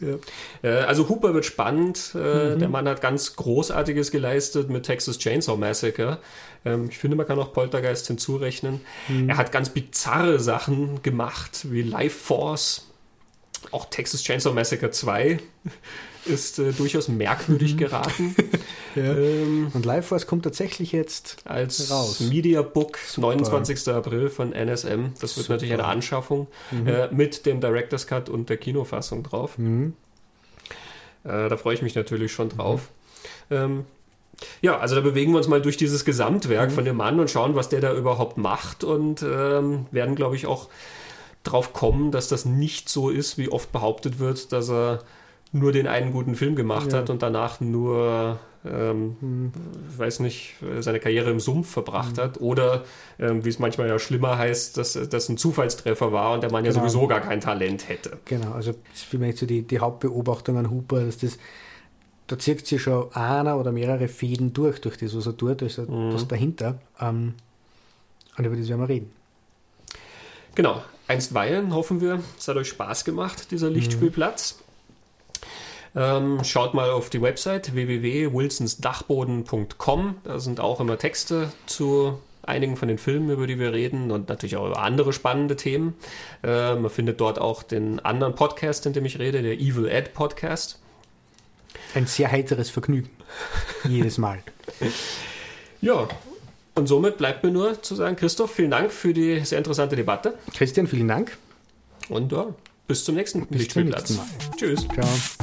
Äh, Also Hooper wird spannend. Äh, Der Mann hat ganz Großartiges geleistet mit Texas Chainsaw Massacre. Ähm, Ich finde, man kann auch Poltergeist hinzurechnen. Er hat ganz bizarre Sachen gemacht, wie Life Force. Auch Texas Chainsaw Massacre 2 ist äh, durchaus merkwürdig geraten. *laughs* ähm, Und Life Force kommt tatsächlich jetzt als Raus. Mediabook 29. April von NSM. Das wird Super. natürlich eine Anschaffung äh, mit dem Director's Cut und der Kinofassung drauf. Mhm. Äh, da freue ich mich natürlich schon drauf. Ähm, ja, also da bewegen wir uns mal durch dieses Gesamtwerk von dem Mann und schauen, was der da überhaupt macht und ähm, werden, glaube ich, auch drauf kommen, dass das nicht so ist, wie oft behauptet wird, dass er nur den einen guten Film gemacht Ja. hat und danach nur, ähm, Mhm. ich weiß nicht, seine Karriere im Sumpf verbracht hat oder, ähm, wie es manchmal ja schlimmer heißt, dass das ein Zufallstreffer war und der Mann ja Genau. sowieso gar kein Talent hätte. Genau, also das ist vielleicht so die, die Hauptbeobachtung an Hooper, dass das, da zieht sich schon einer oder mehrere Fäden durch, durch das, was er tut, da ist ja Mhm. was dahinter. Ähm, und über das werden wir reden. Genau, einstweilen hoffen wir, es hat euch Spaß gemacht, dieser Mhm. Lichtspielplatz. Ähm, schaut mal auf die Website www.wilsonsdachboden.com. Da sind auch immer Texte zu einigen von den Filmen, über die wir reden und natürlich auch über andere spannende Themen. Äh, man findet dort auch den anderen Podcast, in dem ich rede, der Evil Ed Podcast. Ein sehr heiteres Vergnügen. Jedes Mal. *laughs* Ja, und somit bleibt mir nur zu sagen, Christoph, vielen Dank für die sehr interessante Debatte Christian, vielen Dank. und ja, bis zum nächsten Bis zum Lichtspielplatz. nächsten Mal. Tschüss. Ciao.